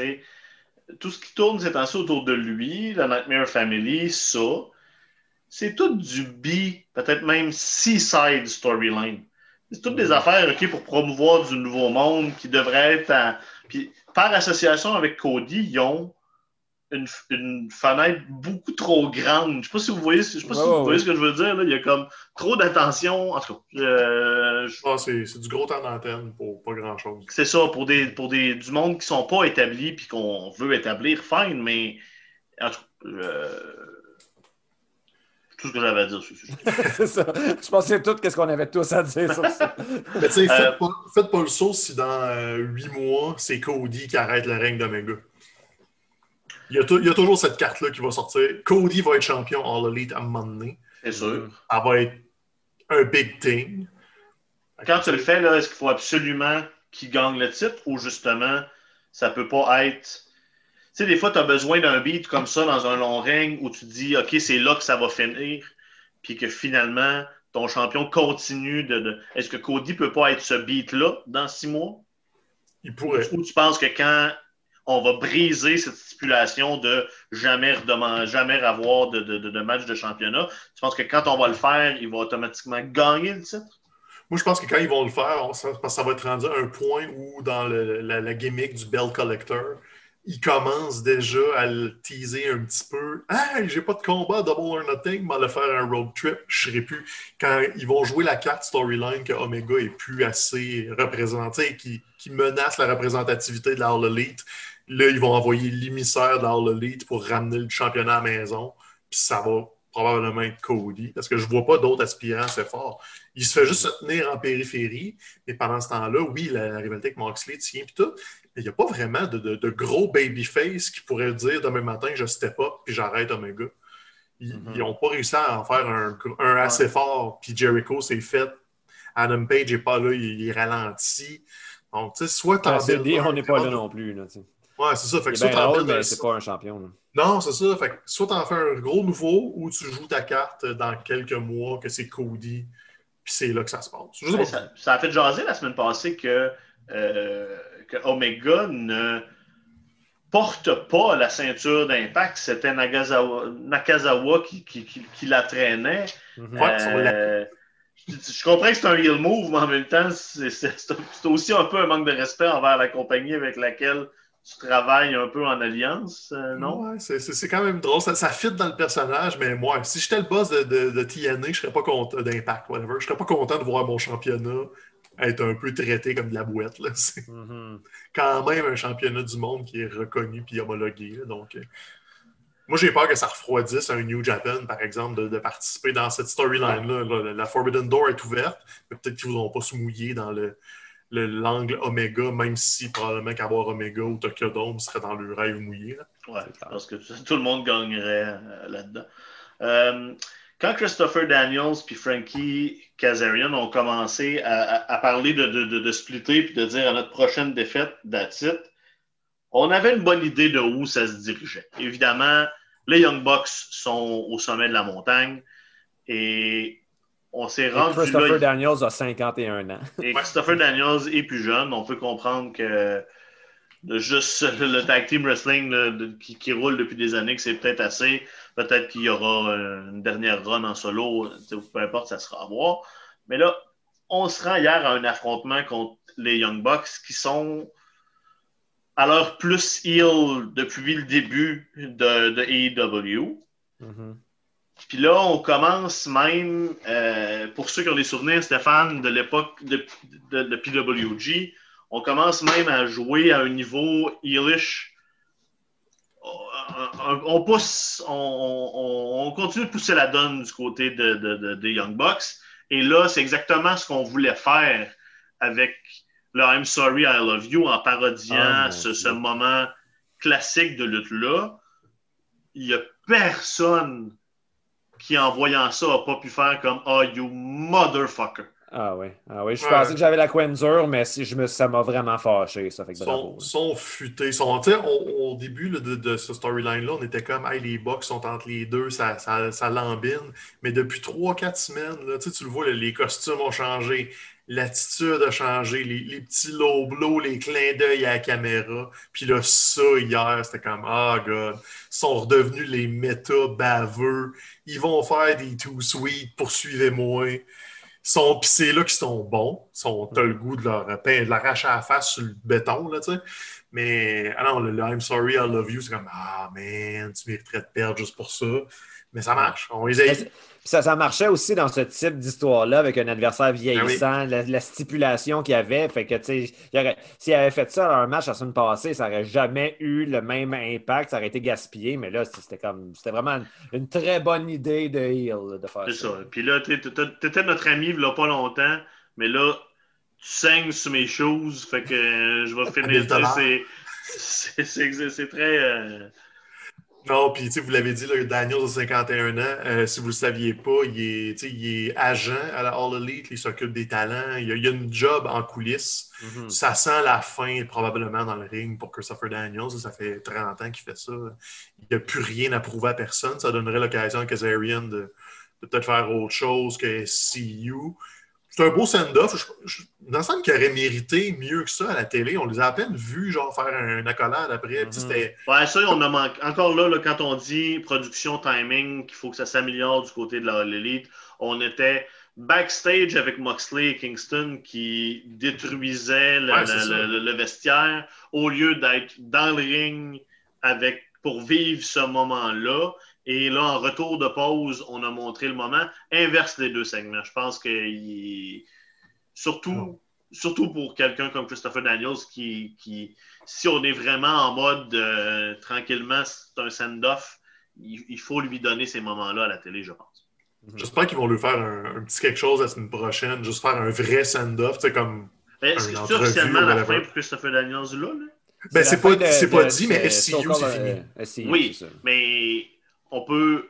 [SPEAKER 2] tout ce qui tourne ces temps autour de lui, la Nightmare Family, ça, c'est tout du B, peut-être même C-side storyline. C'est toutes des affaires OK, pour promouvoir du nouveau monde qui devrait être à... Puis par association avec Cody, ils ont une, une fenêtre beaucoup trop grande. Je ne sais pas si vous voyez, je sais pas si vous voyez ce que je veux dire. Là. Il y a comme trop d'attention. En tout cas, je...
[SPEAKER 4] ah, c'est, du gros temps d'antenne pour pas grand-chose.
[SPEAKER 2] C'est ça, pour, des, pour des, du monde qui ne sont pas établis puis qu'on veut établir, fine, mais En tout cas, euh, tout ce que j'avais à dire sur ce sujet.
[SPEAKER 3] c'est ça. Je pensais tout ce qu'on avait tous à dire sur ça.
[SPEAKER 4] Mais tu sais,
[SPEAKER 2] Euh,
[SPEAKER 4] faites, pas, faites pas le saut si dans euh, huit mois, c'est Cody qui arrête le règne d'Omega. Il y, a il y a toujours cette carte-là qui va sortir. Cody va être champion All Elite à un moment donné.
[SPEAKER 2] C'est sûr.
[SPEAKER 4] Elle va être un big thing.
[SPEAKER 2] Quand tu le fais, là, est-ce qu'il faut absolument qu'il gagne le titre ou justement, ça peut pas être. Tu sais, des fois, tu as besoin d'un beat comme ça dans un long règne où tu te dis, OK, c'est là que ça va finir, puis que finalement, ton champion continue de. de- Est-ce que Cody peut pas être ce beat-là dans six mois?
[SPEAKER 4] Il pourrait.
[SPEAKER 2] Ou tu penses que quand on va briser cette stipulation de jamais, redeman- jamais avoir de, de- de- de match de championnat, tu penses que quand on va le faire, il va automatiquement gagner le titre?
[SPEAKER 4] Moi, je pense que quand ils vont le faire, on- ça, va être rendu à un point où, dans le- la, la gimmick du Bell Collector, ils commencent déjà à le teaser un petit peu. Hey, j'ai pas de combat, Double or Nothing, mais le faire un road trip, je serai plus. Quand ils vont jouer la carte storyline que Omega est plus assez représenté, qui, menace la représentativité de la All Elite, là, ils vont envoyer l'émissaire de la Elite pour ramener le championnat à la maison. Puis ça va probablement être Cody, parce que je vois pas d'autres aspirants assez forts. Il se fait juste se tenir en périphérie, mais pendant ce temps-là, oui, la, la rivalité avec Moxley tient puis tout, mais il n'y a pas vraiment de, de- de gros babyface qui pourraient dire demain matin, je step up puis j'arrête Omega. Ils n'ont pas réussi à en faire un, un assez fort, puis Jericho s'est fait. Adam Page n'est pas là, il, il ralentit. Donc, tu sais, soit t'en
[SPEAKER 3] Ah,
[SPEAKER 4] un,
[SPEAKER 3] on n'est pas là non plus. Là, tu sais.
[SPEAKER 4] Ouais, c'est ça. Fait que soit
[SPEAKER 3] bien mais c'est pas un champion. là.
[SPEAKER 4] non, c'est ça. Fait que soit t'en fais un gros nouveau ou tu joues ta carte dans quelques mois que c'est Cody, puis c'est là que ça se passe.
[SPEAKER 2] Ça, ça a fait jaser la semaine passée que, euh, que Omega ne porte pas la ceinture d'impact. C'était Nakazawa qui, qui, qui- qui la traînait.
[SPEAKER 3] Mhm.
[SPEAKER 2] Euh, je, je comprends que c'est un heel move, mais en même temps, c'est c'est- c'est aussi un peu un manque de respect envers la compagnie avec laquelle tu travailles un peu en alliance, euh, non?
[SPEAKER 4] Ouais, c'est- quand même drôle. Ça, ça fit dans le personnage, mais moi, si j'étais le boss de, de, de TNA, je serais pas content d'impact, whatever. Je serais pas content de voir mon championnat être un peu traité comme de la boîte. C'est
[SPEAKER 3] Mhm.
[SPEAKER 4] quand même un championnat du monde qui est reconnu puis homologué. là. Donc, euh, moi, j'ai peur que ça refroidisse un New Japan, par exemple, de, de participer dans cette storyline-là. Là, La Forbidden Door est ouverte, mais peut-être qu'ils ne voudront pas se mouiller dans le- l'angle Omega, même si probablement qu'avoir Omega ou Tokyo Dome serait dans le rêve mouillé. là.
[SPEAKER 2] Ouais,
[SPEAKER 3] C'est clair.
[SPEAKER 2] parce que tout tout le monde gagnerait euh, là-dedans. Euh, quand Christopher Daniels puis Frankie Kazarian ont commencé à, à- à parler de, de, de, de splitter puis de dire à notre prochaine défaite, that's it, on avait une bonne idée de où ça se dirigeait. Évidemment, les Young Bucks sont au sommet de la montagne et on s'est rendu
[SPEAKER 3] Christopher
[SPEAKER 2] là.
[SPEAKER 3] Daniels a 51 ans.
[SPEAKER 2] Et Christopher Daniels est plus jeune. On peut comprendre que juste le tag team wrestling là, qui, qui roule depuis des années, que c'est peut-être assez. Peut-être qu'il y aura une dernière run en solo. Peu importe, ça sera à voir. Mais là, on se rend hier à un affrontement contre les Young Bucks qui sont à leur plus heel depuis le début de, de AEW.
[SPEAKER 3] Mhm.
[SPEAKER 2] Puis là, on commence même, euh, pour ceux qui ont des souvenirs, Stéphane, de l'époque de, de, de PWG, on commence même à jouer à un niveau heelish. On, on pousse, on, on- on continue de pousser la donne du côté de, de- de- des Young Bucks. Et là, c'est exactement ce qu'on voulait faire avec le I'm sorry, I love you en parodiant
[SPEAKER 3] Ah,
[SPEAKER 2] ce, ce moment classique de lutte-là. Il n'y a personne qui, en voyant ça, n'a pas pu faire comme Oh, you motherfucker.
[SPEAKER 3] Ah oui. Ah oui. Je pensais que j'avais la coin dure, mais si je me, ça m'a vraiment fâché. Ça fait que bravo.
[SPEAKER 4] sont, sont futés. Sont, on- au début là, de, de ce storyline-là, on était comme hey, les Bucks sont entre les deux, ça, ça, ça lambine. Mais depuis 3-4 semaines, là, tu le vois, là, les costumes ont changé, l'attitude a changé, les, les petits low blows, les clins d'œil à la caméra. Puis là, ça, hier, c'était comme Ah, God. Ils sont redevenus les méta baveux. Ils vont faire des too sweet, poursuivez-moi. Sont, puis c'est là qu'ils sont bons. Sont, t'as le goût de leur, de leur arracher à la face sur le béton, là, tu sais. Mais, ah non, le, le I'm sorry, I love you, c'est comme, ah, man, tu mériterais de perdre juste pour ça. Mais ça marche. On les a...
[SPEAKER 3] Ça, ça marchait aussi dans ce type d'histoire-là avec un adversaire vieillissant,
[SPEAKER 4] Ah
[SPEAKER 3] la, la stipulation qu'il y avait. Fait que, tu sais, s'il avait fait ça dans un match la semaine passée, ça n'aurait jamais eu le même impact, ça aurait été gaspillé. Mais là, c'était comme, c'était vraiment une, une très bonne idée de Hill de faire
[SPEAKER 2] C'est
[SPEAKER 3] ça.
[SPEAKER 2] ça. Puis là, t'es- t'étais notre ami il y a pas longtemps, mais là, tu saignes sur mes choses, fait que euh, je vais finir. C'est très. euh,
[SPEAKER 4] Non, puis vous l'avez dit, là, Daniels a 51 ans. Euh, si vous ne le saviez pas, il est, il est agent à la All Elite, il s'occupe des talents. Il y a, il y a une job en coulisses.
[SPEAKER 3] Mhm.
[SPEAKER 4] Ça sent la fin probablement dans le ring pour Christopher Daniels. Ça fait 30 ans qu'il fait ça. Il n'y a plus rien à prouver à personne. Ça donnerait l'occasion à Kazarian de, de peut-être faire autre chose que CU. C'est un beau send-off. Il me semble qu'il aurait mérité mieux que ça à la télé. On les a à peine vus genre, faire un accolade après.
[SPEAKER 3] Mhm.
[SPEAKER 4] C'était
[SPEAKER 2] Ouais, ça, on a manqué. Encore là, là, quand on dit production, timing, qu'il faut que ça s'améliore du côté de Elite, on était backstage avec Moxley et Kingston qui détruisaient le,
[SPEAKER 4] Ouais,
[SPEAKER 2] le- le- le vestiaire au lieu d'être dans le ring avec, pour vivre ce moment-là. Et là, en retour de pause, on a montré le moment. Inverse les deux segments. Je pense que il- surtout,
[SPEAKER 4] Non.
[SPEAKER 2] surtout pour quelqu'un comme Christopher Daniels qui, qui, si on est vraiment en mode euh, tranquillement, c'est un send-off, il, il faut lui donner ces moments-là à la télé, je pense.
[SPEAKER 4] J'espère qu'ils vont lui faire un, un petit quelque chose la semaine prochaine, juste faire un vrai send-off, tu sais, comme.
[SPEAKER 2] Est-ce
[SPEAKER 4] Une
[SPEAKER 2] que c'est officiellement la fin pour Christopher Daniels là? là?
[SPEAKER 4] Ben, c'est pas,
[SPEAKER 3] de-
[SPEAKER 4] pas
[SPEAKER 3] de-
[SPEAKER 4] dit, mais SCU, c'est fini.
[SPEAKER 3] euh, SCU,
[SPEAKER 2] Oui,
[SPEAKER 3] c'est ça.
[SPEAKER 2] mais on peut.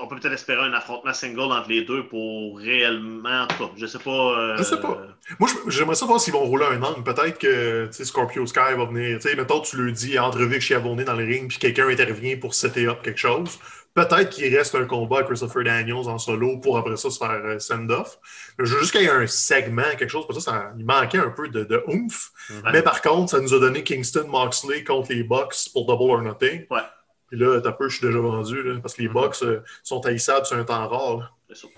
[SPEAKER 2] On peut peut-être espérer un affrontement single entre les deux pour réellement. En tout cas, je sais pas. euh,
[SPEAKER 4] Je sais pas. Moi, j'aimerais savoir s'ils vont rouler un angle. Peut-être que Scorpio Sky va venir. Tu sais, mettons, tu le dis, entrevue avec Chiavone dans le ring, puis quelqu'un intervient pour setter up quelque chose. Peut-être qu'il reste un combat à Christopher Daniels en solo pour après ça se faire euh, send-off. Mais je veux juste qu'il y ait un segment, quelque chose. Pour ça, ça- il manquait un peu de, de oomph. Mais par contre, ça nous a donné Kingston Moxley contre les Bucks pour Double or Nothing.
[SPEAKER 2] Ouais.
[SPEAKER 4] Puis là, t'as peu, je suis déjà vendu, là, parce que les
[SPEAKER 3] Mhm.
[SPEAKER 4] Bucks euh, sont haïssables sur un temps rare. là.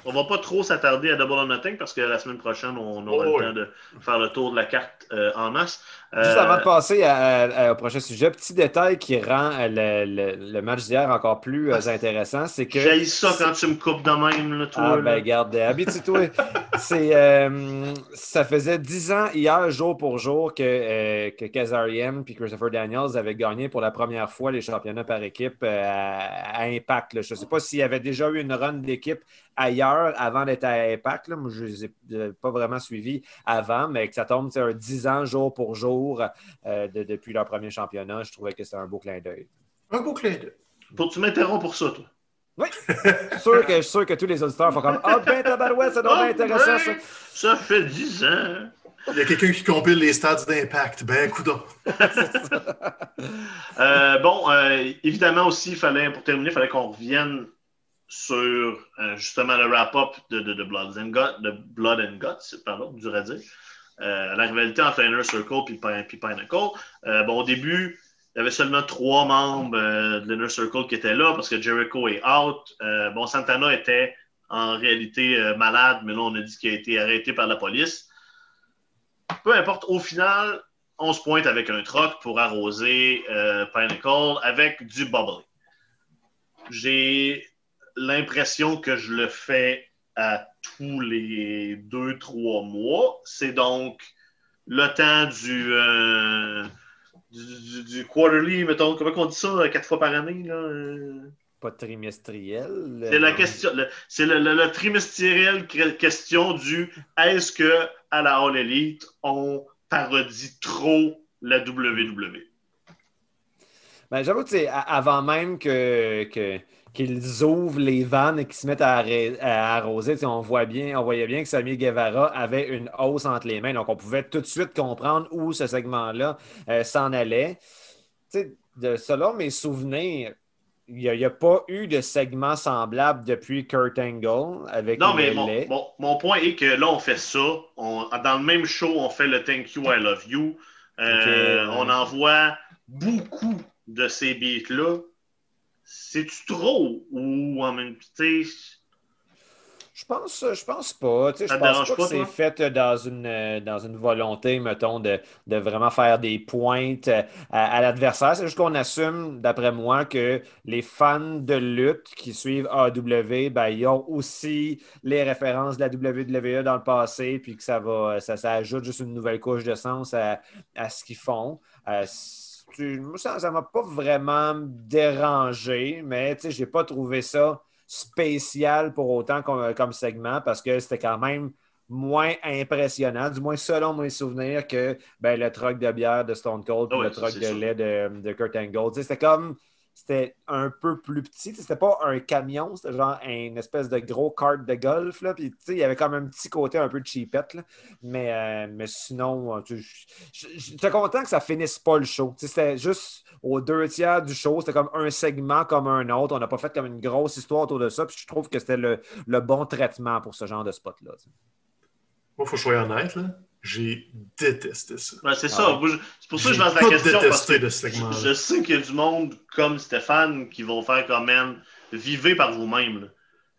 [SPEAKER 2] On va pas trop s'attarder à Double or Nothing parce que la semaine prochaine, on aura
[SPEAKER 4] Oh,
[SPEAKER 2] le
[SPEAKER 4] oui.
[SPEAKER 2] temps de faire le tour de la carte euh, en masse.
[SPEAKER 3] Juste
[SPEAKER 2] Euh,
[SPEAKER 3] avant de passer à- à- au prochain sujet, petit détail qui rend euh, le, le- le match d'hier encore plus euh, intéressant, c'est que.
[SPEAKER 2] J'ai ça quand tu me coupes de même, là, toi.
[SPEAKER 3] Ah,
[SPEAKER 2] là.
[SPEAKER 3] ben, garde, habitue-toi. C'est, euh, ça faisait 10 ans hier, jour pour jour, que, euh, que Kazarian et Christopher Daniels avaient gagné pour la première fois les championnats par équipe euh, à, à Impact. là. Je ne sais pas s'il y avait déjà eu une run d'équipe ailleurs avant d'être à Impact. là. Moi, je ne les ai pas vraiment suivis avant, mais que ça tombe un 10 ans jour pour jour euh, de- depuis leur premier championnat. Je trouvais que c'était un beau clin d'œil.
[SPEAKER 4] Un beau clin d'œil.
[SPEAKER 2] Faut que tu m'interromps pour ça, toi.
[SPEAKER 3] Je suis sûr que, je suis sûr que tous les auditeurs font comme Ah, ben, tabarouette, ça doit
[SPEAKER 2] Ah,
[SPEAKER 3] être intéressant, ça.
[SPEAKER 2] ben, Ça fait 10 ans.
[SPEAKER 4] Il y a quelqu'un qui compile les stats d'impact. Ben, coudon.
[SPEAKER 2] Euh, bon, euh, évidemment aussi, il fallait, pour terminer, il fallait qu'on revienne sur euh, justement le wrap-up de, de, de Blood and Guts, de Blood and Guts, pardon, dur à dire. Euh, la rivalité entre Inner Circle et Pin- puis Pinnacle. Euh, bon, au début, il y avait seulement trois membres euh, de l'Inner Circle qui étaient là parce que Jericho est out. Bon, Santana était en réalité malade, mais là, on a dit qu'il a été arrêté par la police. Peu importe, au final, on se pointe avec un troc pour arroser Pinnacle avec du bubbly. J'ai l'impression que je le fais à tous les deux, trois mois. C'est donc le temps du, euh, du, du- du quarterly, mettons, comment on dit ça, quatre fois par année? Là? euh?
[SPEAKER 3] Pas trimestriel.
[SPEAKER 2] C'est la
[SPEAKER 3] euh,
[SPEAKER 2] question, c'est le, le- le trimestriel que- question du est-ce que à la All Elite on parodie trop la? WWE?
[SPEAKER 3] Ben, J'avoue avant même que, que- qu'ils ouvrent les vannes et qu'ils se mettent à, arroser, tu sais, on, voit bien, on voyait bien que Sammy Guevara avait une hausse entre les mains. Donc, on pouvait tout de suite comprendre où ce segment-là euh, s'en allait. Tu sais, de, selon mes souvenirs, il n'y a, pas eu de segment semblable depuis Kurt Angle avec
[SPEAKER 2] Non, mais mon, mon- mon point est que là, on fait ça. On- dans le même show, on fait le Thank You, I Love You. Euh. On envoie beaucoup de ces beats-là. C'est-tu trop ou en même temps?
[SPEAKER 3] Je pense, je pense pas. Tu sais,
[SPEAKER 2] Ça
[SPEAKER 3] je pense
[SPEAKER 2] dérange
[SPEAKER 3] pas que c'est fait dans une, euh, dans une volonté, mettons, de, de vraiment faire des pointes euh, à, à l'adversaire. C'est juste qu'on assume, d'après moi, que les fans de lutte qui suivent AEW, ben, ils ont aussi les références de la WWE dans le passé, puis que ça va, ça, ça ajoute juste une nouvelle couche de sens à, à ce qu'ils font. Euh, ça ne m'a pas vraiment dérangé, mais sais, j'ai pas trouvé ça spécial pour autant comme, comme segment parce que c'était quand même moins impressionnant, du moins selon mes souvenirs, que ben, le truck de bière de Stone Cold et
[SPEAKER 2] Ah ouais,
[SPEAKER 3] le
[SPEAKER 2] c'est
[SPEAKER 3] de
[SPEAKER 2] sûr.
[SPEAKER 3] lait de, de Kurt Angle. C'était comme. C'était un peu plus petit. C'était pas un camion, c'était genre une espèce de gros kart de golf. Là. Puis, il y avait comme un petit côté un peu cheapette. là. Mais, euh, mais sinon, euh, content que ça finisse pas le show. C'était juste aux deux tiers du show. C'était comme un segment comme un autre. On n'a pas fait comme une grosse histoire autour de ça. Puis je trouve que c'était le, le bon traitement pour ce genre de spot-là.
[SPEAKER 4] Moi, il faut sois honnête, là. J'ai détesté ça.
[SPEAKER 2] Ouais, c'est
[SPEAKER 3] Ah
[SPEAKER 2] ça.
[SPEAKER 3] ouais.
[SPEAKER 2] Je- C'est pour ça que je lance la question. Parce
[SPEAKER 4] détesté
[SPEAKER 2] que
[SPEAKER 4] ce
[SPEAKER 2] je sais qu'il y a du monde comme Stéphane qui vont faire quand même vivez par vous-même.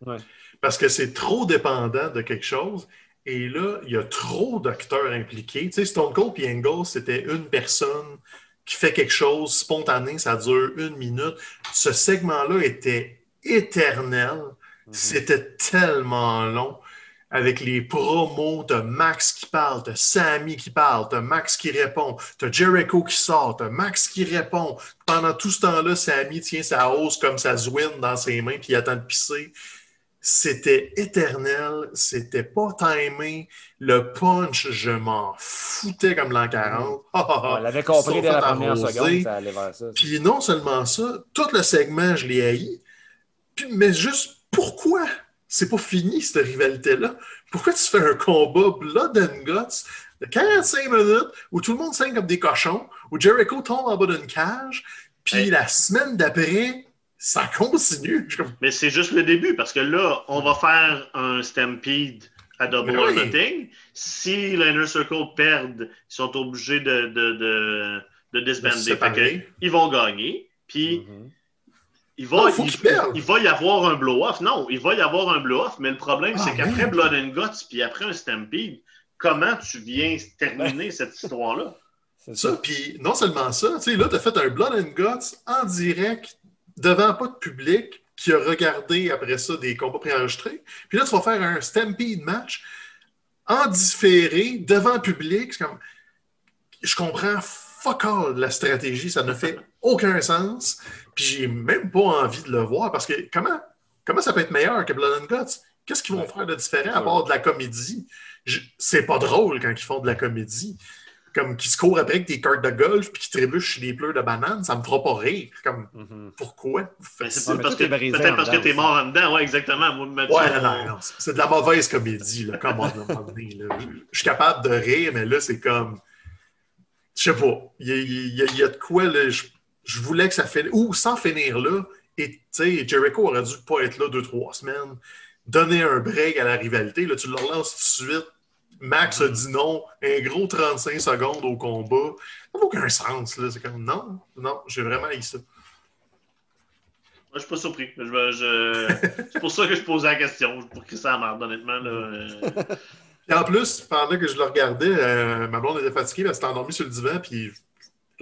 [SPEAKER 3] Ouais.
[SPEAKER 4] Parce que c'est trop dépendant de quelque chose. Et là, il y a trop d'acteurs impliqués. Tu sais, Stone Cold et Angle, c'était une personne qui fait quelque chose spontané, ça dure une minute. Ce segment-là était éternel. C'était tellement long. Avec les promos, t'as Max qui parle, t'as Sammy qui parle, t'as Max qui répond, t'as Jericho qui sort, t'as Max qui répond. Pendant tout ce temps-là, Sammy tient sa hausse comme sa zwin dans ses mains puis il attend de pisser. C'était éternel, c'était pas timé. Le punch, je m'en foutais comme l'an 40. Ah, ah, ah.
[SPEAKER 3] On l'avait compris dès la première seconde, ça allait vers ça.
[SPEAKER 4] Puis non seulement ça, tout le segment, je l'ai haï. Mais juste pourquoi? C'est pas fini cette rivalité-là? Pourquoi tu fais un combat Blood and Guts de 45 minutes où tout le monde saigne comme des cochons, où Jericho tombe en bas d'une cage, puis
[SPEAKER 2] Hey.
[SPEAKER 4] la semaine d'après, ça continue?
[SPEAKER 2] Mais c'est juste le début, parce que là, on va faire un Stampede à Double or
[SPEAKER 4] oui.
[SPEAKER 2] Nothing. Si l'Inner Circle perdent, ils sont obligés de, de, de, de
[SPEAKER 4] de
[SPEAKER 2] disbander.
[SPEAKER 4] se
[SPEAKER 2] Fait que
[SPEAKER 4] séparer.
[SPEAKER 2] ils vont gagner. Puis
[SPEAKER 3] Mhm.
[SPEAKER 2] Il va,
[SPEAKER 4] Non, faut
[SPEAKER 2] il, va y avoir un blow-off. Non, il va y avoir un blow-off, mais le problème,
[SPEAKER 4] Ah,
[SPEAKER 2] c'est qu'après. Blood and Guts, puis après un Stampede, comment tu viens terminer cette histoire-là?
[SPEAKER 3] C'est
[SPEAKER 4] Ça,
[SPEAKER 3] ça.
[SPEAKER 4] puis non seulement ça, tu sais, là, tu as fait un Blood and Guts en direct devant pas de public qui a regardé après ça des combats préenregistrés. Puis là, tu vas faire un Stampede match en différé devant le public. C'est comme. Je comprends fuck all la stratégie, ça ne fait aucun sens. Puis j'ai même pas envie de le voir parce que comment, comment ça peut être meilleur que Blood and Guts? Qu'est-ce qu'ils vont
[SPEAKER 3] Ouais.
[SPEAKER 4] faire de différent à part de la comédie? C'est pas drôle quand ils font de la comédie comme qui se courent après avec des cartes de golf puis qui trébuchent des pleurs de bananes, ça me fera pas rire. Comme,
[SPEAKER 3] Mhm.
[SPEAKER 4] pourquoi?
[SPEAKER 2] Peut-être parce que t'es
[SPEAKER 3] aussi.
[SPEAKER 2] mort en dedans. Ouais, exactement. Moi,
[SPEAKER 4] Ouais,
[SPEAKER 2] on-
[SPEAKER 4] non, non, c'est de la mauvaise comédie, là. Comme on a donné, là. Je, je suis capable de rire, mais là, c'est comme. Je sais pas. Il y a, il y a- il y a de quoi, là. Je, je voulais que ça finisse. Ou sans finir là. Et, tu sais, Jericho aurait dû pas être là deux, trois semaines. Donner un break à la rivalité. Là, tu le relances tout de suite. Max a dit non. Un gros 35 secondes au combat. Ça n'a aucun sens, là. C'est comme non, non, j'ai vraiment eu ça.
[SPEAKER 2] Moi, je suis pas surpris. Je, je- C'est pour ça que je posais la question. Pour que ça merde, honnêtement. Là, euh.
[SPEAKER 4] Et en plus, pendant que je le regardais, euh, ma blonde était fatiguée, elle s'était endormie sur le divan, puis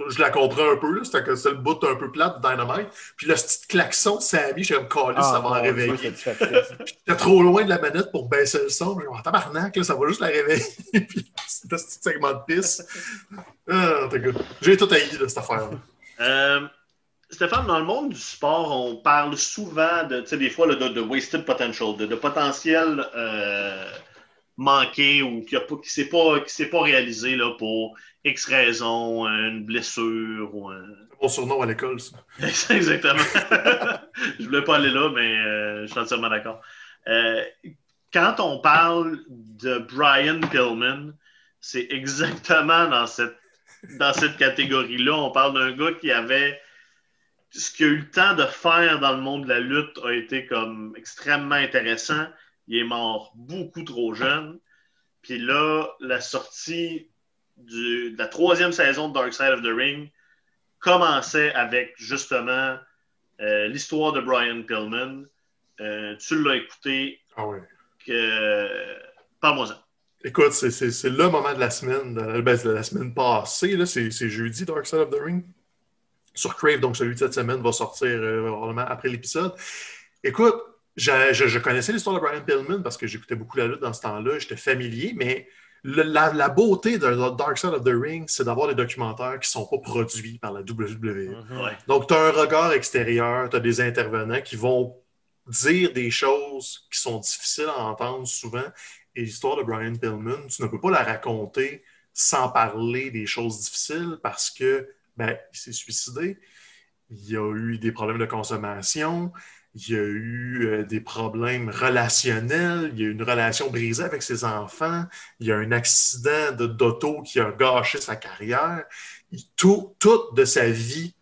[SPEAKER 4] je la comprends un peu, là, c'était que c'était le bout un peu plate de Dynamite. Puis le petit klaxon de Sammy, j'ai calé, ça
[SPEAKER 3] Ah,
[SPEAKER 4] va la
[SPEAKER 3] mon Dieu,
[SPEAKER 4] réveiller.
[SPEAKER 3] c'est fatigué, ça.
[SPEAKER 4] J'étais trop loin de la manette pour baisser le son. J'ai dit, oh, tabarnak, là, ça va juste la réveiller. puis c'était ce petit segment de pisse. Ah, j'ai tout haï, là, cette affaire-là.
[SPEAKER 2] Euh, Stéphane, dans le monde du sport, on parle souvent de, tu sais, des fois, là, de, de wasted potential, de, de potentiel euh, manqué ou qui ne s'est pas, qui s'est pas réalisé là, pour X raison, une blessure ou un.
[SPEAKER 4] C'est mon surnom à l'école, ça.
[SPEAKER 2] Exactement. je voulais pas aller là, mais euh, je suis entièrement d'accord. Euh, quand on parle de Brian Pillman, c'est exactement dans cette, dans cette catégorie-là. On parle d'un gars qui avait ce qu'il a eu le temps de faire dans le monde de la lutte a été comme extrêmement intéressant. Il est mort beaucoup trop jeune. Puis là, la sortie du- de la troisième saison de Dark Side of the Ring commençait avec justement euh, l'histoire de Brian Pillman. Euh, tu l'as écouté.
[SPEAKER 4] Ah ouais.
[SPEAKER 2] que- Parle-moi-en.
[SPEAKER 4] Écoute, c'est- le moment de la semaine, de, ben, de la semaine passée, c'est jeudi, Dark Side of the Ring. Sur Crave, donc celui de cette semaine va sortir euh, probablement après l'épisode. Écoute, je, je- je connaissais l'histoire de Brian Pillman parce que j'écoutais beaucoup la lutte dans ce temps-là, j'étais familier, mais le- la, la beauté de Dark Side of the Ring, c'est d'avoir des documentaires qui ne sont pas produits par la WWE.
[SPEAKER 3] Mhm.
[SPEAKER 2] Ouais.
[SPEAKER 4] Donc, tu as un regard extérieur, tu as des intervenants qui vont dire des choses qui sont difficiles à entendre souvent. Et l'histoire de Brian Pillman, tu ne peux pas la raconter sans parler des choses difficiles parce que ben, il s'est suicidé, il y a eu des problèmes de consommation, il y a eu euh, des problèmes relationnels, il y a eu une relation brisée avec ses enfants, il y a un accident de- d'auto qui a gâché sa carrière. Tout, de sa vie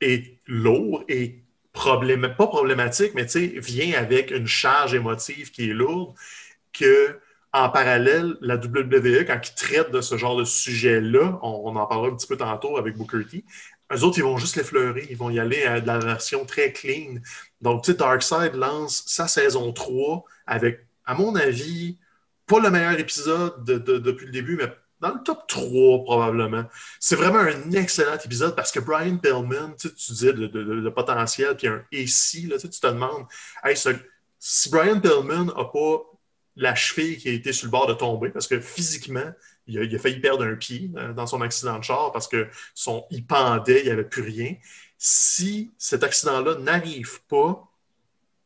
[SPEAKER 4] est lourd et pas problématique, mais vient avec une charge émotive qui est lourde que en parallèle, la WWE, quand ils traitent de ce genre de sujet-là, on, on en parlera un petit peu tantôt avec Booker T, eux autres, ils vont juste l'effleurer. Ils vont y aller à de la version très clean. Donc, tu sais, Darkseid lance sa saison 3 avec, à mon avis, pas le meilleur épisode de- de- depuis le début, mais dans le top 3 probablement. C'est vraiment un excellent épisode parce que Brian Pillman, tu, sais, tu disais de potentiel, puis un et si, tu, te demandes, hey, si Brian Pillman n'a pas la cheville qui a été sur le bord de tomber, parce que physiquement, il a, il a failli perdre un pied euh, dans son accident de char parce que son, il pendait, il n'y avait plus rien. Si cet accident-là n'arrive pas,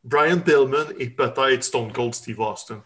[SPEAKER 4] Brian Pillman est peut-être Stone Cold Steve Austin.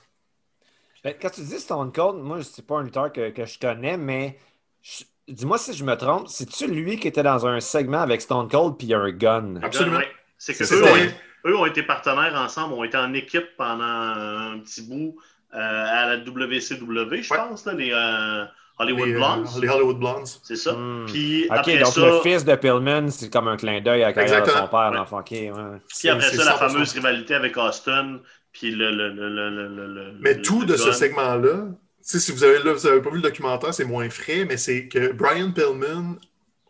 [SPEAKER 3] Ben, quand tu dis Stone Cold, moi, c'est pas un lutteur que, que je connais, mais je- dis-moi si je me trompe, c'est-tu lui qui était dans un segment avec Stone Cold puis un gun?
[SPEAKER 4] Absolument.
[SPEAKER 2] C'est que
[SPEAKER 4] C'est
[SPEAKER 2] eux ont, eux ont été partenaires ensemble, ont été en équipe pendant un petit bout euh, à la WCW, je
[SPEAKER 4] Ouais.
[SPEAKER 2] pense, là, les euh, Hollywood
[SPEAKER 4] les, euh,
[SPEAKER 2] Blondes?
[SPEAKER 4] les Hollywood Blondes.
[SPEAKER 2] C'est ça.
[SPEAKER 3] Hmm.
[SPEAKER 2] Puis
[SPEAKER 3] Ok,
[SPEAKER 2] après
[SPEAKER 3] donc
[SPEAKER 2] ça,
[SPEAKER 3] le fils de Pillman, c'est comme un clin d'œil à la carrière de son père,
[SPEAKER 2] Ouais.
[SPEAKER 3] l'enfant. Ouais.
[SPEAKER 2] puis après ça, la
[SPEAKER 4] 100%.
[SPEAKER 2] fameuse rivalité avec Austin, puis le, le, le, le, le- le- le-
[SPEAKER 4] Mais
[SPEAKER 2] le-
[SPEAKER 4] tout de ce segment-là, si vous avez, là, vous avez pas vu le documentaire, c'est moins frais, mais c'est que Brian Pillman,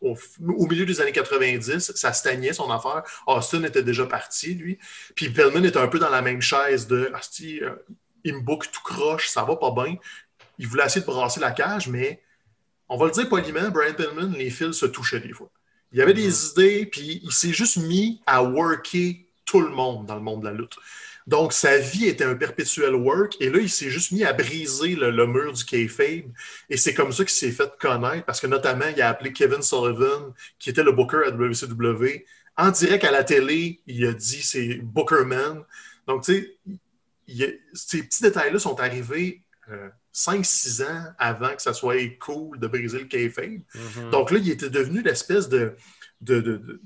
[SPEAKER 4] au, au milieu des années 90, ça stagnait son affaire. Austin était déjà parti, lui. Puis Pillman était un peu dans la même chaise de Asti, euh, il me book tout croche, ça va pas bien. Il voulait essayer de brasser la cage, mais on va le dire poliment, Brian Pillman, les fils se touchaient des fois. Il y avait des idées, puis il s'est juste mis à worker tout le monde dans le monde de la lutte. Donc, sa vie était un perpétuel work. Et là, il s'est juste mis à briser le, le mur du kayfabe. Et c'est comme ça qu'il s'est fait connaître. Parce que notamment, il a appelé Kevin Sullivan, qui était le booker à WCW. En direct à la télé, il a dit c'est Bookerman. Donc, tu sais, ces petits détails-là sont arrivés euh, 5-6 ans avant que ça soit cool de briser le kayfabe.
[SPEAKER 3] Mhm.
[SPEAKER 4] Donc là, il était devenu l'espèce de, de- de-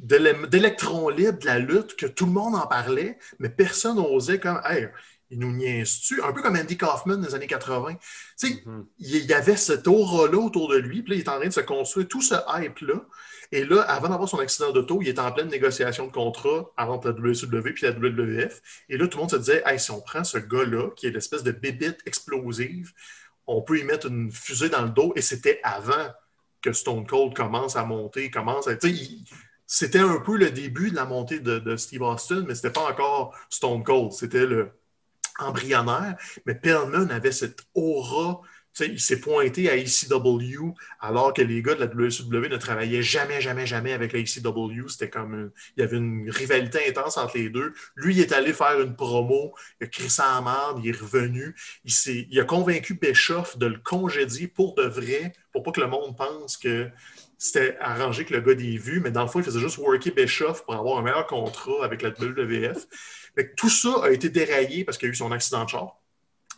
[SPEAKER 4] d'électron libre de la lutte que tout le monde en parlait, mais personne n'osait comme Hey, il nous niaise-tu? Un peu comme Andy Kaufman des années 80. Tu sais,
[SPEAKER 3] Mhm.
[SPEAKER 4] il y avait cette aura-là autour de lui, puis là, il est en train de se construire tout ce hype-là. Et là, avant d'avoir son accident d'auto, il est en pleine négociation de contrat entre la WCW et la WWF. Et là, tout le monde se disait, hey, si on prend ce gars-là, qui est l'espèce de bébite explosive, on peut y mettre une fusée dans le dos. Et c'était avant que Stone Cold commence à monter, commence à. il- C'était un peu le début de la montée de, Steve Austin, mais c'était pas encore Stone Cold. C'était le embryonnaire. Mais Pillman avait cette aura. Il s'est pointé à ECW alors que les gars de la WCW ne travaillaient jamais, jamais, jamais avec la ECW. C'était comme il y avait une rivalité intense entre les deux. Lui, il est allé faire une promo, il a crié ça en marde, il est revenu. Il, il a convaincu Bischoff de le congédier pour de vrai, pour pas que le monde pense que c'était arrangé que le gars des vues, mais dans le fond, il faisait juste worker Bischoff pour avoir un meilleur contrat avec la WWF. Tout ça a été déraillé parce qu'il y a eu son accident de char.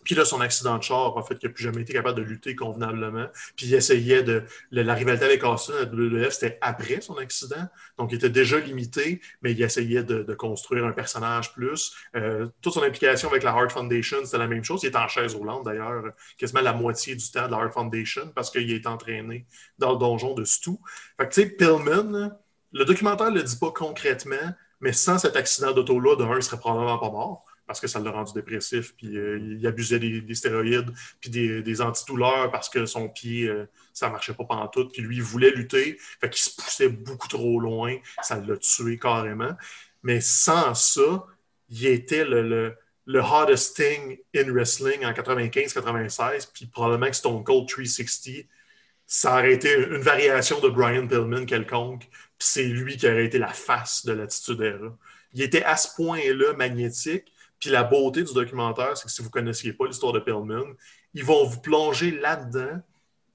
[SPEAKER 4] Puis là, son accident de char a fait qu'il n'a plus jamais été capable de lutter convenablement. Puis il essayait de. la rivalité avec Austin à WWF, c'était après son accident. Donc, il était déjà limité, mais il essayait de, de construire un personnage plus. Euh, toute son implication avec la Heart Foundation, c'était la même chose. Il était en chaise roulante, d'ailleurs, quasiment la moitié du temps de la Heart Foundation parce qu'il est entraîné dans le donjon de Stu. Fait que, tu sais, Pillman, le documentaire ne le dit pas concrètement, mais sans cet accident d'auto-là, d'un, il serait probablement pas mort parce que ça l'a rendu dépressif, puis euh, il abusait des, des stéroïdes, puis des, des antidouleurs parce que son pied, euh, ça marchait pas pantoute, puis lui, il voulait lutter, fait qu'il se poussait beaucoup trop loin, ça l'a tué carrément. Mais sans ça, il était le, le- hottest thing in wrestling en 95-96, puis probablement que Stone Cold 360, ça aurait été une variation de Brian Pillman quelconque, puis c'est lui qui aurait été la face de l'attitude era. Il était à ce point-là magnétique, puis la beauté du documentaire, c'est que si vous ne connaissiez pas l'histoire de Pillman, ils vont vous plonger là-dedans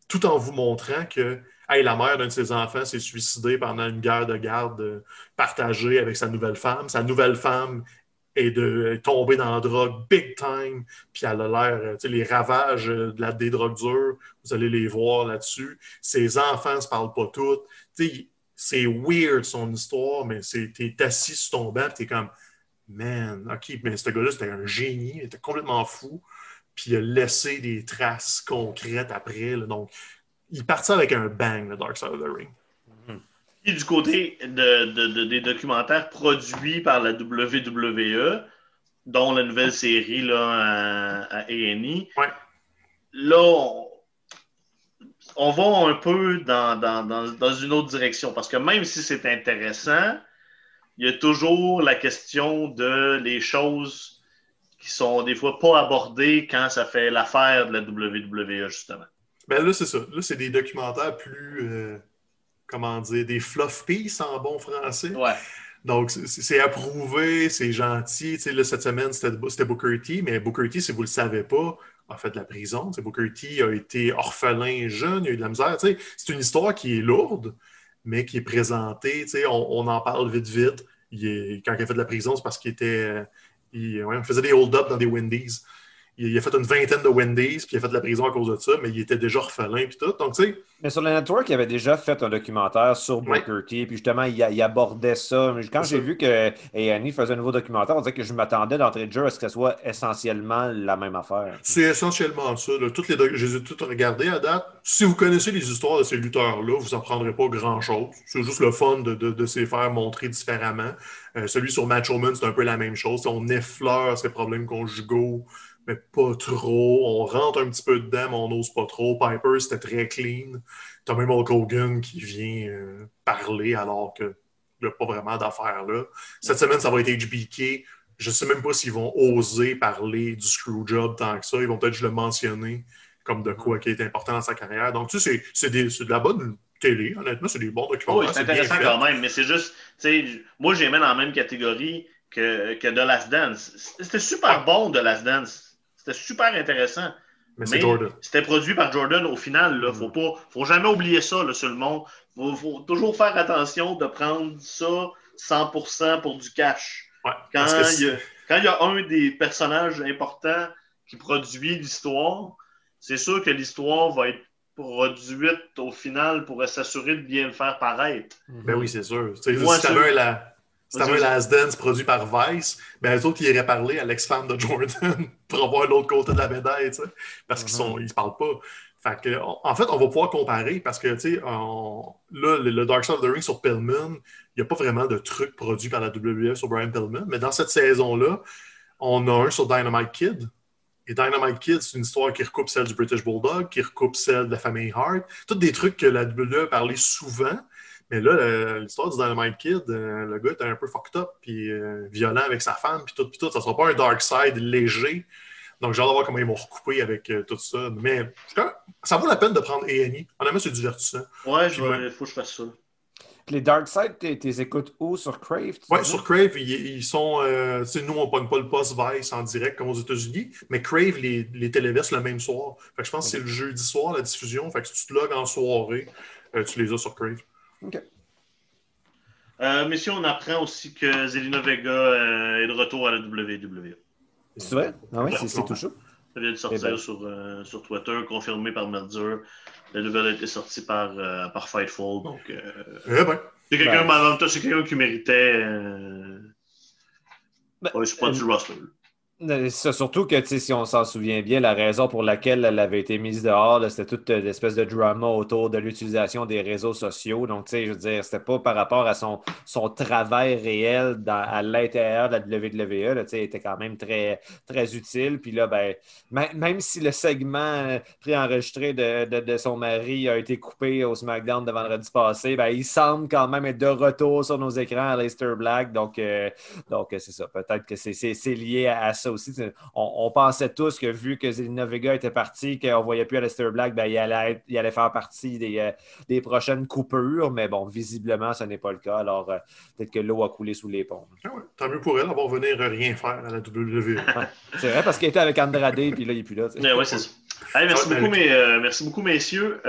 [SPEAKER 4] tout en vous montrant que la mère d'un de ses enfants s'est suicidée pendant une guerre de garde euh, partagée avec sa nouvelle femme. Sa nouvelle femme est, de, tombée dans la drogue big time, puis elle a l'air, euh, tu sais, les ravages euh, de la, des drogues dures, vous allez les voir là-dessus. Ses enfants ne se parlent pas toutes. Tu sais, c'est weird son histoire, mais t'es assis sur ton banc, t'es comme, man, ok, mais ce gars-là, c'était un génie, il était complètement fou puis il a laissé des traces concrètes après. donc, il partit avec un bang, le Dark Side of the Ring.
[SPEAKER 2] Et du côté de, des documentaires produits par la WWE, dont la nouvelle série là, à, A&E, là, on, va un peu dans, dans, une autre direction. Parce que même si c'est intéressant, il y a toujours la question de les choses qui sont des fois pas abordés quand ça fait l'affaire de la WWE, justement.
[SPEAKER 4] Ben là, c'est ça. Là, c'est des documentaires plus, euh, comment dire, des fluff pieces en bon français.
[SPEAKER 2] Ouais.
[SPEAKER 4] Donc, c'est approuvé, c'est gentil. Tu sais, là, cette semaine, c'était Booker T, mais Booker T, si vous ne le savez pas, a fait de la prison. Tu Booker T a été orphelin jeune, il a eu de la misère. Tu sais, c'est une histoire qui est lourde, mais qui est sais, on, on en parle vite, vite. Il est, quand il a fait de la prison, c'est parce qu'il était il, faisait des hold-up dans des Wendy's. Il, a fait une vingtaine de Wendy's, puis il a fait de la prison à cause de ça, mais il était déjà orphelin, puis tout. Donc, tu sais.
[SPEAKER 3] Mais sur le network, il avait déjà fait un documentaire sur Booker T, puis justement, il, abordait ça. Mais quand j'ai vu que Annie faisait un nouveau documentaire, on dirait que je m'attendais d'entrée de jeu à ce que ce soit essentiellement la même affaire.
[SPEAKER 4] C'est essentiellement ça. Toutes les je les ai toutes regardées à date. Si vous connaissez les histoires de ces lutteurs-là, vous n'en prendrez pas grand-chose. C'est juste le fun de, de, faire montrer différemment. Euh, celui sur Match Woman, c'est un peu la même chose. On effleure ses problèmes conjugaux, mais pas trop. On rentre un petit peu dedans, mais on n'ose pas trop. Piper, c'était très clean. T'as même Hulk Hogan qui vient euh, parler alors qu'il n'y a pas vraiment d'affaires là. Cette semaine, ça va être HBK. Je ne sais même pas s'ils vont oser parler du screwjob tant que ça. Ils vont peut-être le mentionner comme de quoi qui est important dans sa carrière. Donc, tu sais, c'est de la bonne télé. Honnêtement, c'est des bons documents.
[SPEAKER 2] Oui, c'est intéressant quand même, mais c'est juste, tu sais, moi, j'ai mis dans la même catégorie que, que The Last Dance. C'était super bon, The Last Dance. C'était super intéressant.
[SPEAKER 4] Mais, c'est Jordan.
[SPEAKER 2] C'était produit par Jordan au final. Il ne faut, mm. faut jamais oublier ça là, sur le monde. Il faut, toujours faire attention de prendre ça 100% pour du cash. quand, il y a, quand il y a un des personnages importants qui produit l'histoire, c'est sûr que l'histoire va être produite au final pour s'assurer de bien le faire paraître.
[SPEAKER 4] Ben oui, c'est sûr. si t'avais la, un Last Dance produit par Vice, ben les autres, ils iraient parler à l'ex-femme de Jordan pour avoir l'autre côté de la médaille, parce qu'ils ne mm-hmm. se parlent pas. Fait que, en fait, on va pouvoir comparer parce que, tu sais, là, le, Dark Side of the Ring sur Pillman, il n'y a pas vraiment de truc produit par la WWE sur Brian Pillman, mais dans cette saison-là, on a un sur Dynamite Kid, et Dynamite Kid, c'est une histoire qui recoupe celle du British Bulldog, qui recoupe celle de la famille Hart. Toutes des trucs que la WWE a parlé souvent. Mais là, l'histoire du Dynamite Kid, euh, le gars était un peu fucked up, puis euh, violent avec sa femme, puis tout, puis tout. Ça sera pas un dark side léger. Donc, j'ai hâte de voir comment ils vont recouper avec euh, tout ça. Mais ça vaut la peine de prendre A&E. Honnêtement, c'est divertissant.
[SPEAKER 2] Ouais, il faut que je fasse ça.
[SPEAKER 3] Les Dark Side, tu les écoutes où? Sur Crave?
[SPEAKER 4] Oui, sur Crave, ils, sont. Euh, nous, on ne pogne pas le post Vice en direct comme aux États-Unis, mais Crave les, les téléverse le même soir. Fait que je pense que c'est le jeudi soir la diffusion. Fait que si tu te logs en soirée, euh, tu les as sur Crave.
[SPEAKER 3] OK.
[SPEAKER 2] Euh, messieurs, on apprend aussi que Zelina Vega euh, est de retour à la WWE.
[SPEAKER 3] C'est vrai? Ah oui, c'est tout chaud.
[SPEAKER 2] Ça vient de sortir eh ben. sur, euh, sur Twitter, confirmé par Merger. La nouvelle a été sortie par, euh, par Fightful. Donc, euh,
[SPEAKER 4] eh ben.
[SPEAKER 2] c'est quelqu'un ben. qui méritait. Euh... Ben, ouais, c'est pas du roster.
[SPEAKER 3] Surtout que, si on s'en souvient bien, la raison pour laquelle elle avait été mise dehors, c'était toute l'espèce de drama autour de l'utilisation des réseaux sociaux. Donc, je veux dire, c'était pas par rapport à son, son travail réel à l'intérieur de la WWE. Là, il était quand même très, très utile. Puis là, ben, même si le segment euh, préenregistré de, de, son mari a été coupé au SmackDown de vendredi passé, ben, il semble quand même être de retour sur nos écrans à Leicester Black. Donc, euh, donc c'est ça. Peut-être que c'est lié à ça aussi. On, on, pensait tous que vu que Zelina Vega était parti, qu'on ne voyait plus Alistair Black, ben, il, allait il allait faire partie des, euh, des, prochaines coupures. Mais bon, visiblement, ce n'est pas le cas. Alors, euh, peut-être que l'eau a coulé sous les ponts.
[SPEAKER 4] Ah ouais, tant mieux pour elle d'avoir venir rien faire à la WWE.
[SPEAKER 3] c'est vrai, parce qu'elle était avec Andrade, puis là, il n'est plus là.
[SPEAKER 2] Ouais, c'est ça. merci, beaucoup, mais, euh, merci beaucoup, messieurs.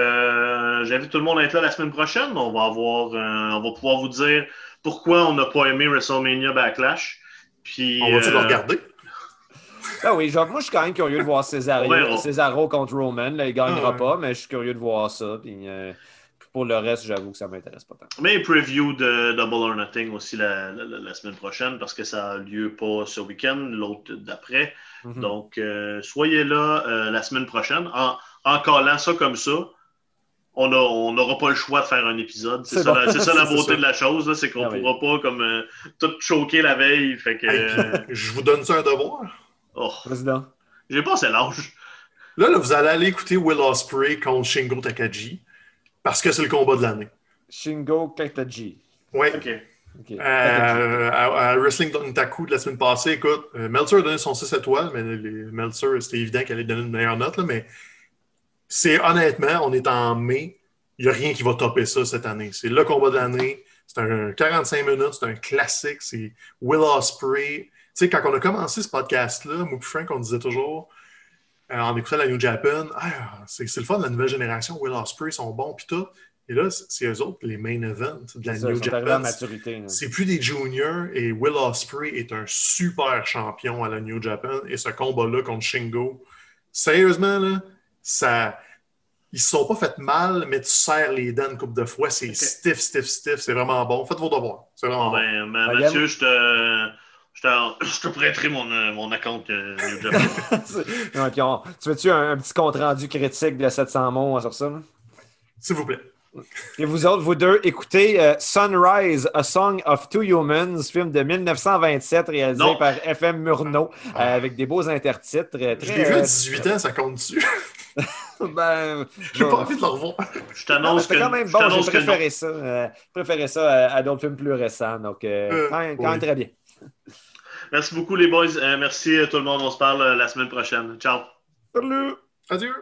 [SPEAKER 2] J'invite tout le monde à être là la semaine prochaine. On va, avoir, on va pouvoir vous dire pourquoi on n'a pas aimé WrestleMania Backlash. Puis,
[SPEAKER 4] on va-tu le regarder?
[SPEAKER 3] Ah oui, genre, moi, je suis quand même curieux de voir Cesaro, Cesaro contre Roman. il ne gagnera ah pas, mais je suis curieux de voir ça. Puis, euh, pour le reste, j'avoue que ça ne m'intéresse pas tant.
[SPEAKER 2] Mais preview de Double or Nothing aussi la, semaine prochaine parce que ça a lieu pas ce week-end, l'autre d'après. Mhm. Donc, euh, soyez là euh, la semaine prochaine en, en collant ça comme ça on n'aura pas le choix de faire un épisode. C'est ça, la beauté de la chose, c'est qu'on ne ah pourra pas comme tout choquer la veille. Fait que,
[SPEAKER 4] je vous donne ça un devoir.
[SPEAKER 2] Oh. Président. J'ai pas assez l'âge.
[SPEAKER 4] Là, là, vous allez aller écouter Will Ospreay contre Shingo Takagi parce que c'est le combat de l'année.
[SPEAKER 3] Shingo Takagi.
[SPEAKER 4] Oui. OK. Euh, à, Wrestling Taku de la semaine passée, écoute, euh, Meltzer a donné son 6 étoiles, mais les, Meltzer, c'était évident qu'elle allait donner une meilleure note, là, mais c'est honnêtement, on est en mai, il n'y a rien qui va topper ça cette année. C'est le combat de l'année, c'est un 45 minutes, c'est un classique, c'est Will Ospreay sais, quand on a commencé ce podcast-là, moi et Frank, on disait toujours, euh, en écoutant la New Japan, ah, c'est le fun de la nouvelle génération, Will Ospreay sont bons, puis tout. Et là, c'est eux autres, les main events de la New Japan. C'est plus des juniors et Will Ospreay est un super champion à la New Japan. Et ce combat-là contre Shingo, sérieusement, là, ça. Ils se sont pas fait mal, mais tu serres les dents une couple de fois. C'est stiff, stiff, stiff. C'est vraiment bon. Faites vos devoirs. C'est vraiment
[SPEAKER 2] ben, bon. Ben, Mathieu, je te je te prêterai mon, euh, mon account euh,
[SPEAKER 3] Tu veux-tu un, petit compte-rendu critique de 700 mots sur ça?
[SPEAKER 4] S'il vous plaît.
[SPEAKER 3] Et vous autres, vous deux, écoutez euh, Sunrise, A Song of Two Humans, film de 1927 réalisé par FM Murnau, avec des beaux intertitres. Très,
[SPEAKER 4] je l'ai vu à 18 ans, ça compte dessus.
[SPEAKER 3] ben,
[SPEAKER 4] j'ai pas envie de le revoir.
[SPEAKER 2] Je t'annonce que
[SPEAKER 3] quand même bon, j'ai préféré ça. préféré ça à, d'autres films plus récents. Donc, quand, même très bien.
[SPEAKER 2] Merci beaucoup, les boys. Euh, merci à tout le monde. On se parle euh, la semaine prochaine. Ciao.
[SPEAKER 4] Salut. Adieu.